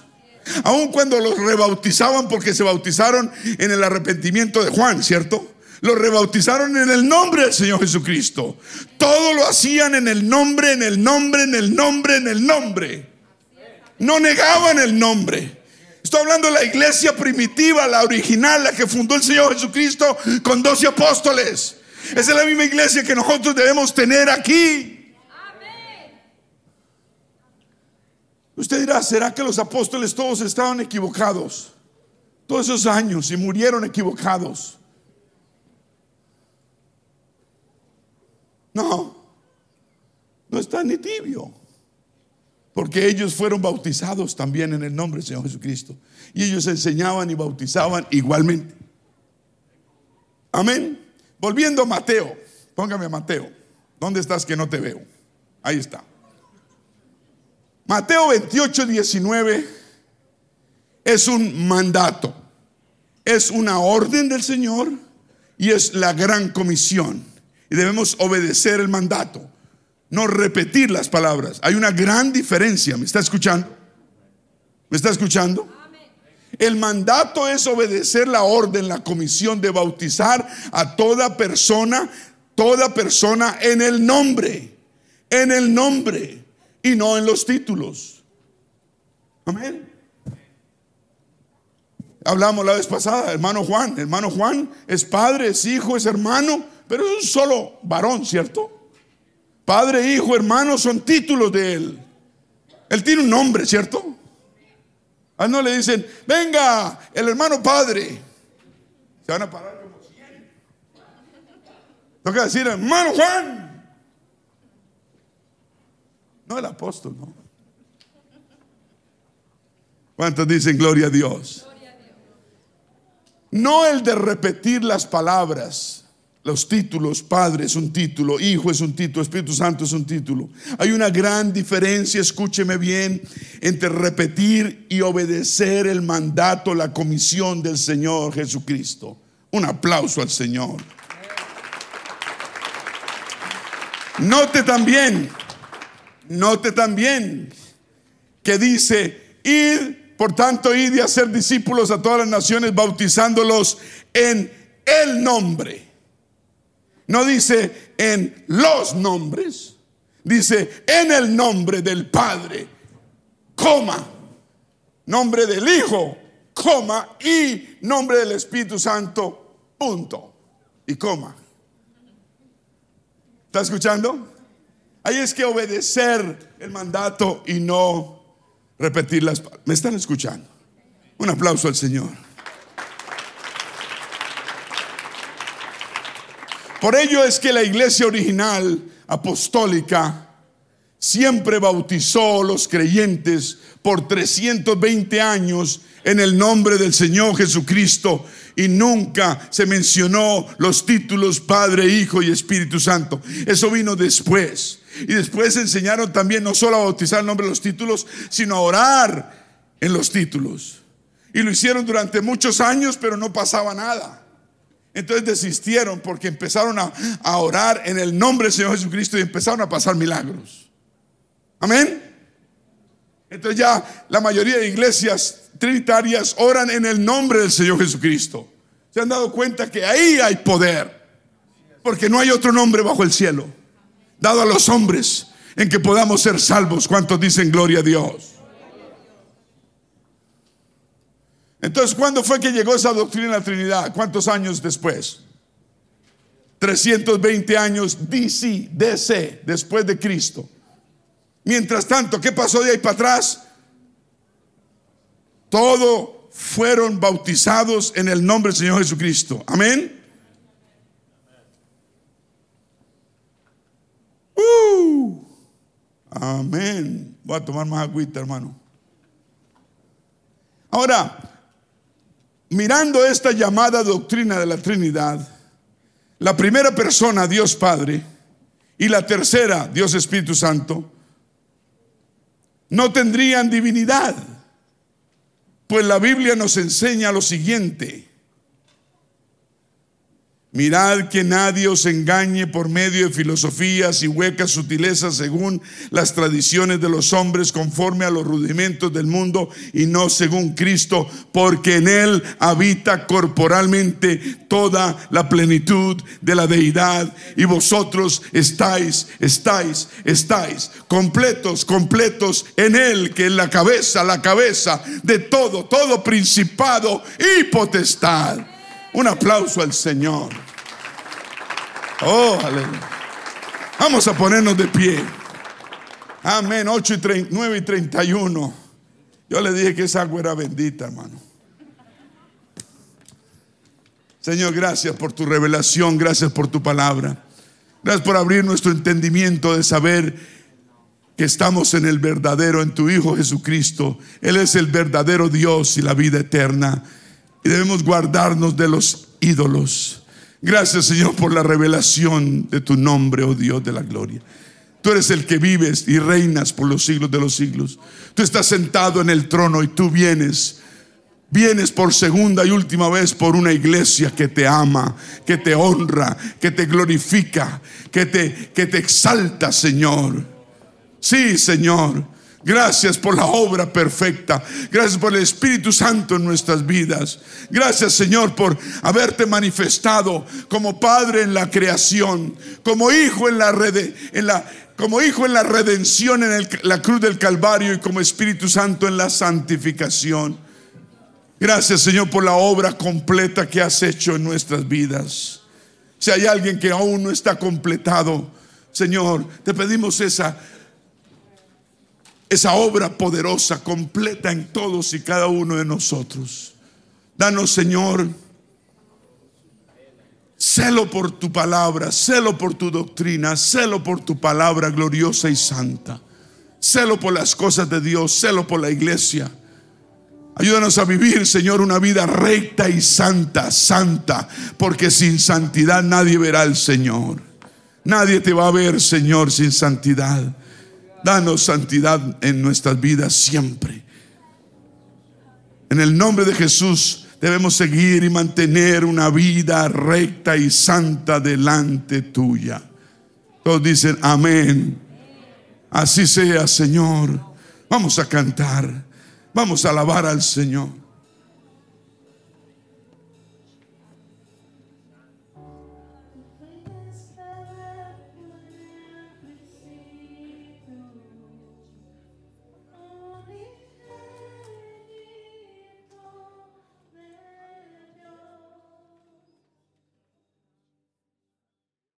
Aun cuando los rebautizaban porque se bautizaron en el arrepentimiento de Juan, ¿cierto? Los rebautizaron en el nombre del Señor Jesucristo. Todo lo hacían en el nombre, en el nombre, en el nombre, en el nombre. No negaban el nombre. Estoy hablando de la iglesia primitiva, la original, la que fundó el Señor Jesucristo con doce apóstoles. Esa es la misma iglesia que nosotros debemos tener aquí. Usted dirá, ¿será que los apóstoles todos estaban equivocados? Todos esos años y murieron equivocados. No, no, está ni tibio. Porque ellos fueron bautizados también en el nombre del Señor Jesucristo. Y ellos enseñaban y bautizaban igualmente. Amén. Volviendo a Mateo. Póngame a Mateo. ¿Dónde estás que no te veo? Ahí está. Mateo 28, 19 es un mandato. Es una orden del Señor y es la gran comisión. Y debemos obedecer el mandato, no repetir las palabras. Hay una gran diferencia. ¿Me está escuchando? ¿Me está escuchando? El mandato es obedecer la orden, la comisión de bautizar a toda persona, toda persona en el nombre, en el nombre y no en los títulos. Amén. Hablamos la vez pasada, hermano Juan. Hermano Juan es padre, es hijo, es hermano, pero es un solo varón, ¿cierto? Padre, hijo, hermano son títulos de él. Él tiene un nombre, ¿cierto? A no le dicen, venga, el hermano padre. Se van a parar como 100. Toca decir, hermano Juan. No el apóstol, no. ¿Cuántos dicen gloria a Dios? No el de repetir las palabras, los títulos, Padre es un título, Hijo es un título, Espíritu Santo es un título. Hay una gran diferencia, escúcheme bien, entre repetir y obedecer el mandato, la comisión del Señor Jesucristo. Un aplauso al Señor. Note también, note también que dice, ir por tanto, id y hacer discípulos a todas las naciones, bautizándolos en el nombre. No dice en los nombres, dice en el nombre del Padre, coma, nombre del Hijo, coma, y nombre del Espíritu Santo, punto, y coma. ¿Está escuchando? Ahí es que obedecer el mandato y no repetir las ¿Me están escuchando? Un aplauso al Señor. Por ello es que la iglesia original apostólica siempre bautizó a los creyentes por 320 años en el nombre del Señor Jesucristo y nunca se mencionó los títulos Padre, Hijo y Espíritu Santo. Eso vino después. Y después enseñaron también no solo a bautizar el nombre de los títulos, sino a orar en los títulos. Y lo hicieron durante muchos años, pero no pasaba nada. Entonces desistieron porque empezaron a, orar en el nombre del Señor Jesucristo y empezaron a pasar milagros. Amén. Entonces ya la mayoría de iglesias trinitarias oran en el nombre del Señor Jesucristo. Se han dado cuenta que ahí hay poder. Porque no hay otro nombre bajo el cielo dado a los hombres en que podamos ser salvos. ¿Cuántos dicen gloria a Dios? Entonces, ¿cuándo fue que llegó esa doctrina de la Trinidad? ¿Cuántos años después? 320 años DC, DC, después de Cristo. Mientras tanto, ¿qué pasó de ahí para atrás? Todo fueron bautizados en el nombre del Señor Jesucristo. Amén. Uh, amén. Voy a tomar más agüita, hermano. Ahora, mirando esta llamada doctrina de la Trinidad, la primera persona, Dios Padre, y la tercera, Dios Espíritu Santo, no tendrían divinidad. Pues la Biblia nos enseña lo siguiente. Mirad que nadie os engañe por medio de filosofías y huecas sutilezas según las tradiciones de los hombres conforme a los rudimentos del mundo y no según Cristo, porque en Él habita corporalmente toda la plenitud de la deidad y vosotros estáis, estáis, estáis completos, completos en Él, que es la cabeza, la cabeza de todo, todo principado y potestad. Un aplauso al Señor. Oh, aleluya. Vamos a ponernos de pie. Amén. 8 y 9 y 31. Yo le dije que esa agua era bendita, hermano. Señor, gracias por tu revelación, gracias por tu palabra. Gracias por abrir nuestro entendimiento de saber que estamos en el verdadero, en tu Hijo Jesucristo. Él es el verdadero Dios y la vida eterna. Y debemos guardarnos de los ídolos. Gracias Señor por la revelación de tu nombre, oh Dios de la gloria. Tú eres el que vives y reinas por los siglos de los siglos. Tú estás sentado en el trono y tú vienes. Vienes por segunda y última vez por una iglesia que te ama, que te honra, que te glorifica, que te, que te exalta, Señor. Sí, Señor. Gracias por la obra perfecta. Gracias por el Espíritu Santo en nuestras vidas. Gracias Señor por haberte manifestado como Padre en la creación, como Hijo en la, en la, como Hijo en la redención en la cruz del Calvario y como Espíritu Santo en la santificación. Gracias Señor por la obra completa que has hecho en nuestras vidas. Si hay alguien que aún no está completado, Señor, te pedimos esa esa obra poderosa, completa en todos y cada uno de nosotros. Danos, Señor, celo por tu palabra, celo por tu doctrina, celo por tu palabra gloriosa y santa, celo por las cosas de Dios, celo por la iglesia. Ayúdanos a vivir, Señor, una vida recta y santa, santa, porque sin santidad nadie verá al Señor. Nadie te va a ver, Señor, sin santidad. Danos santidad en nuestras vidas siempre. En el nombre de Jesús debemos seguir y mantener una vida recta y santa delante tuya. Todos dicen amén. Así sea, Señor. Vamos a cantar. Vamos a alabar al Señor.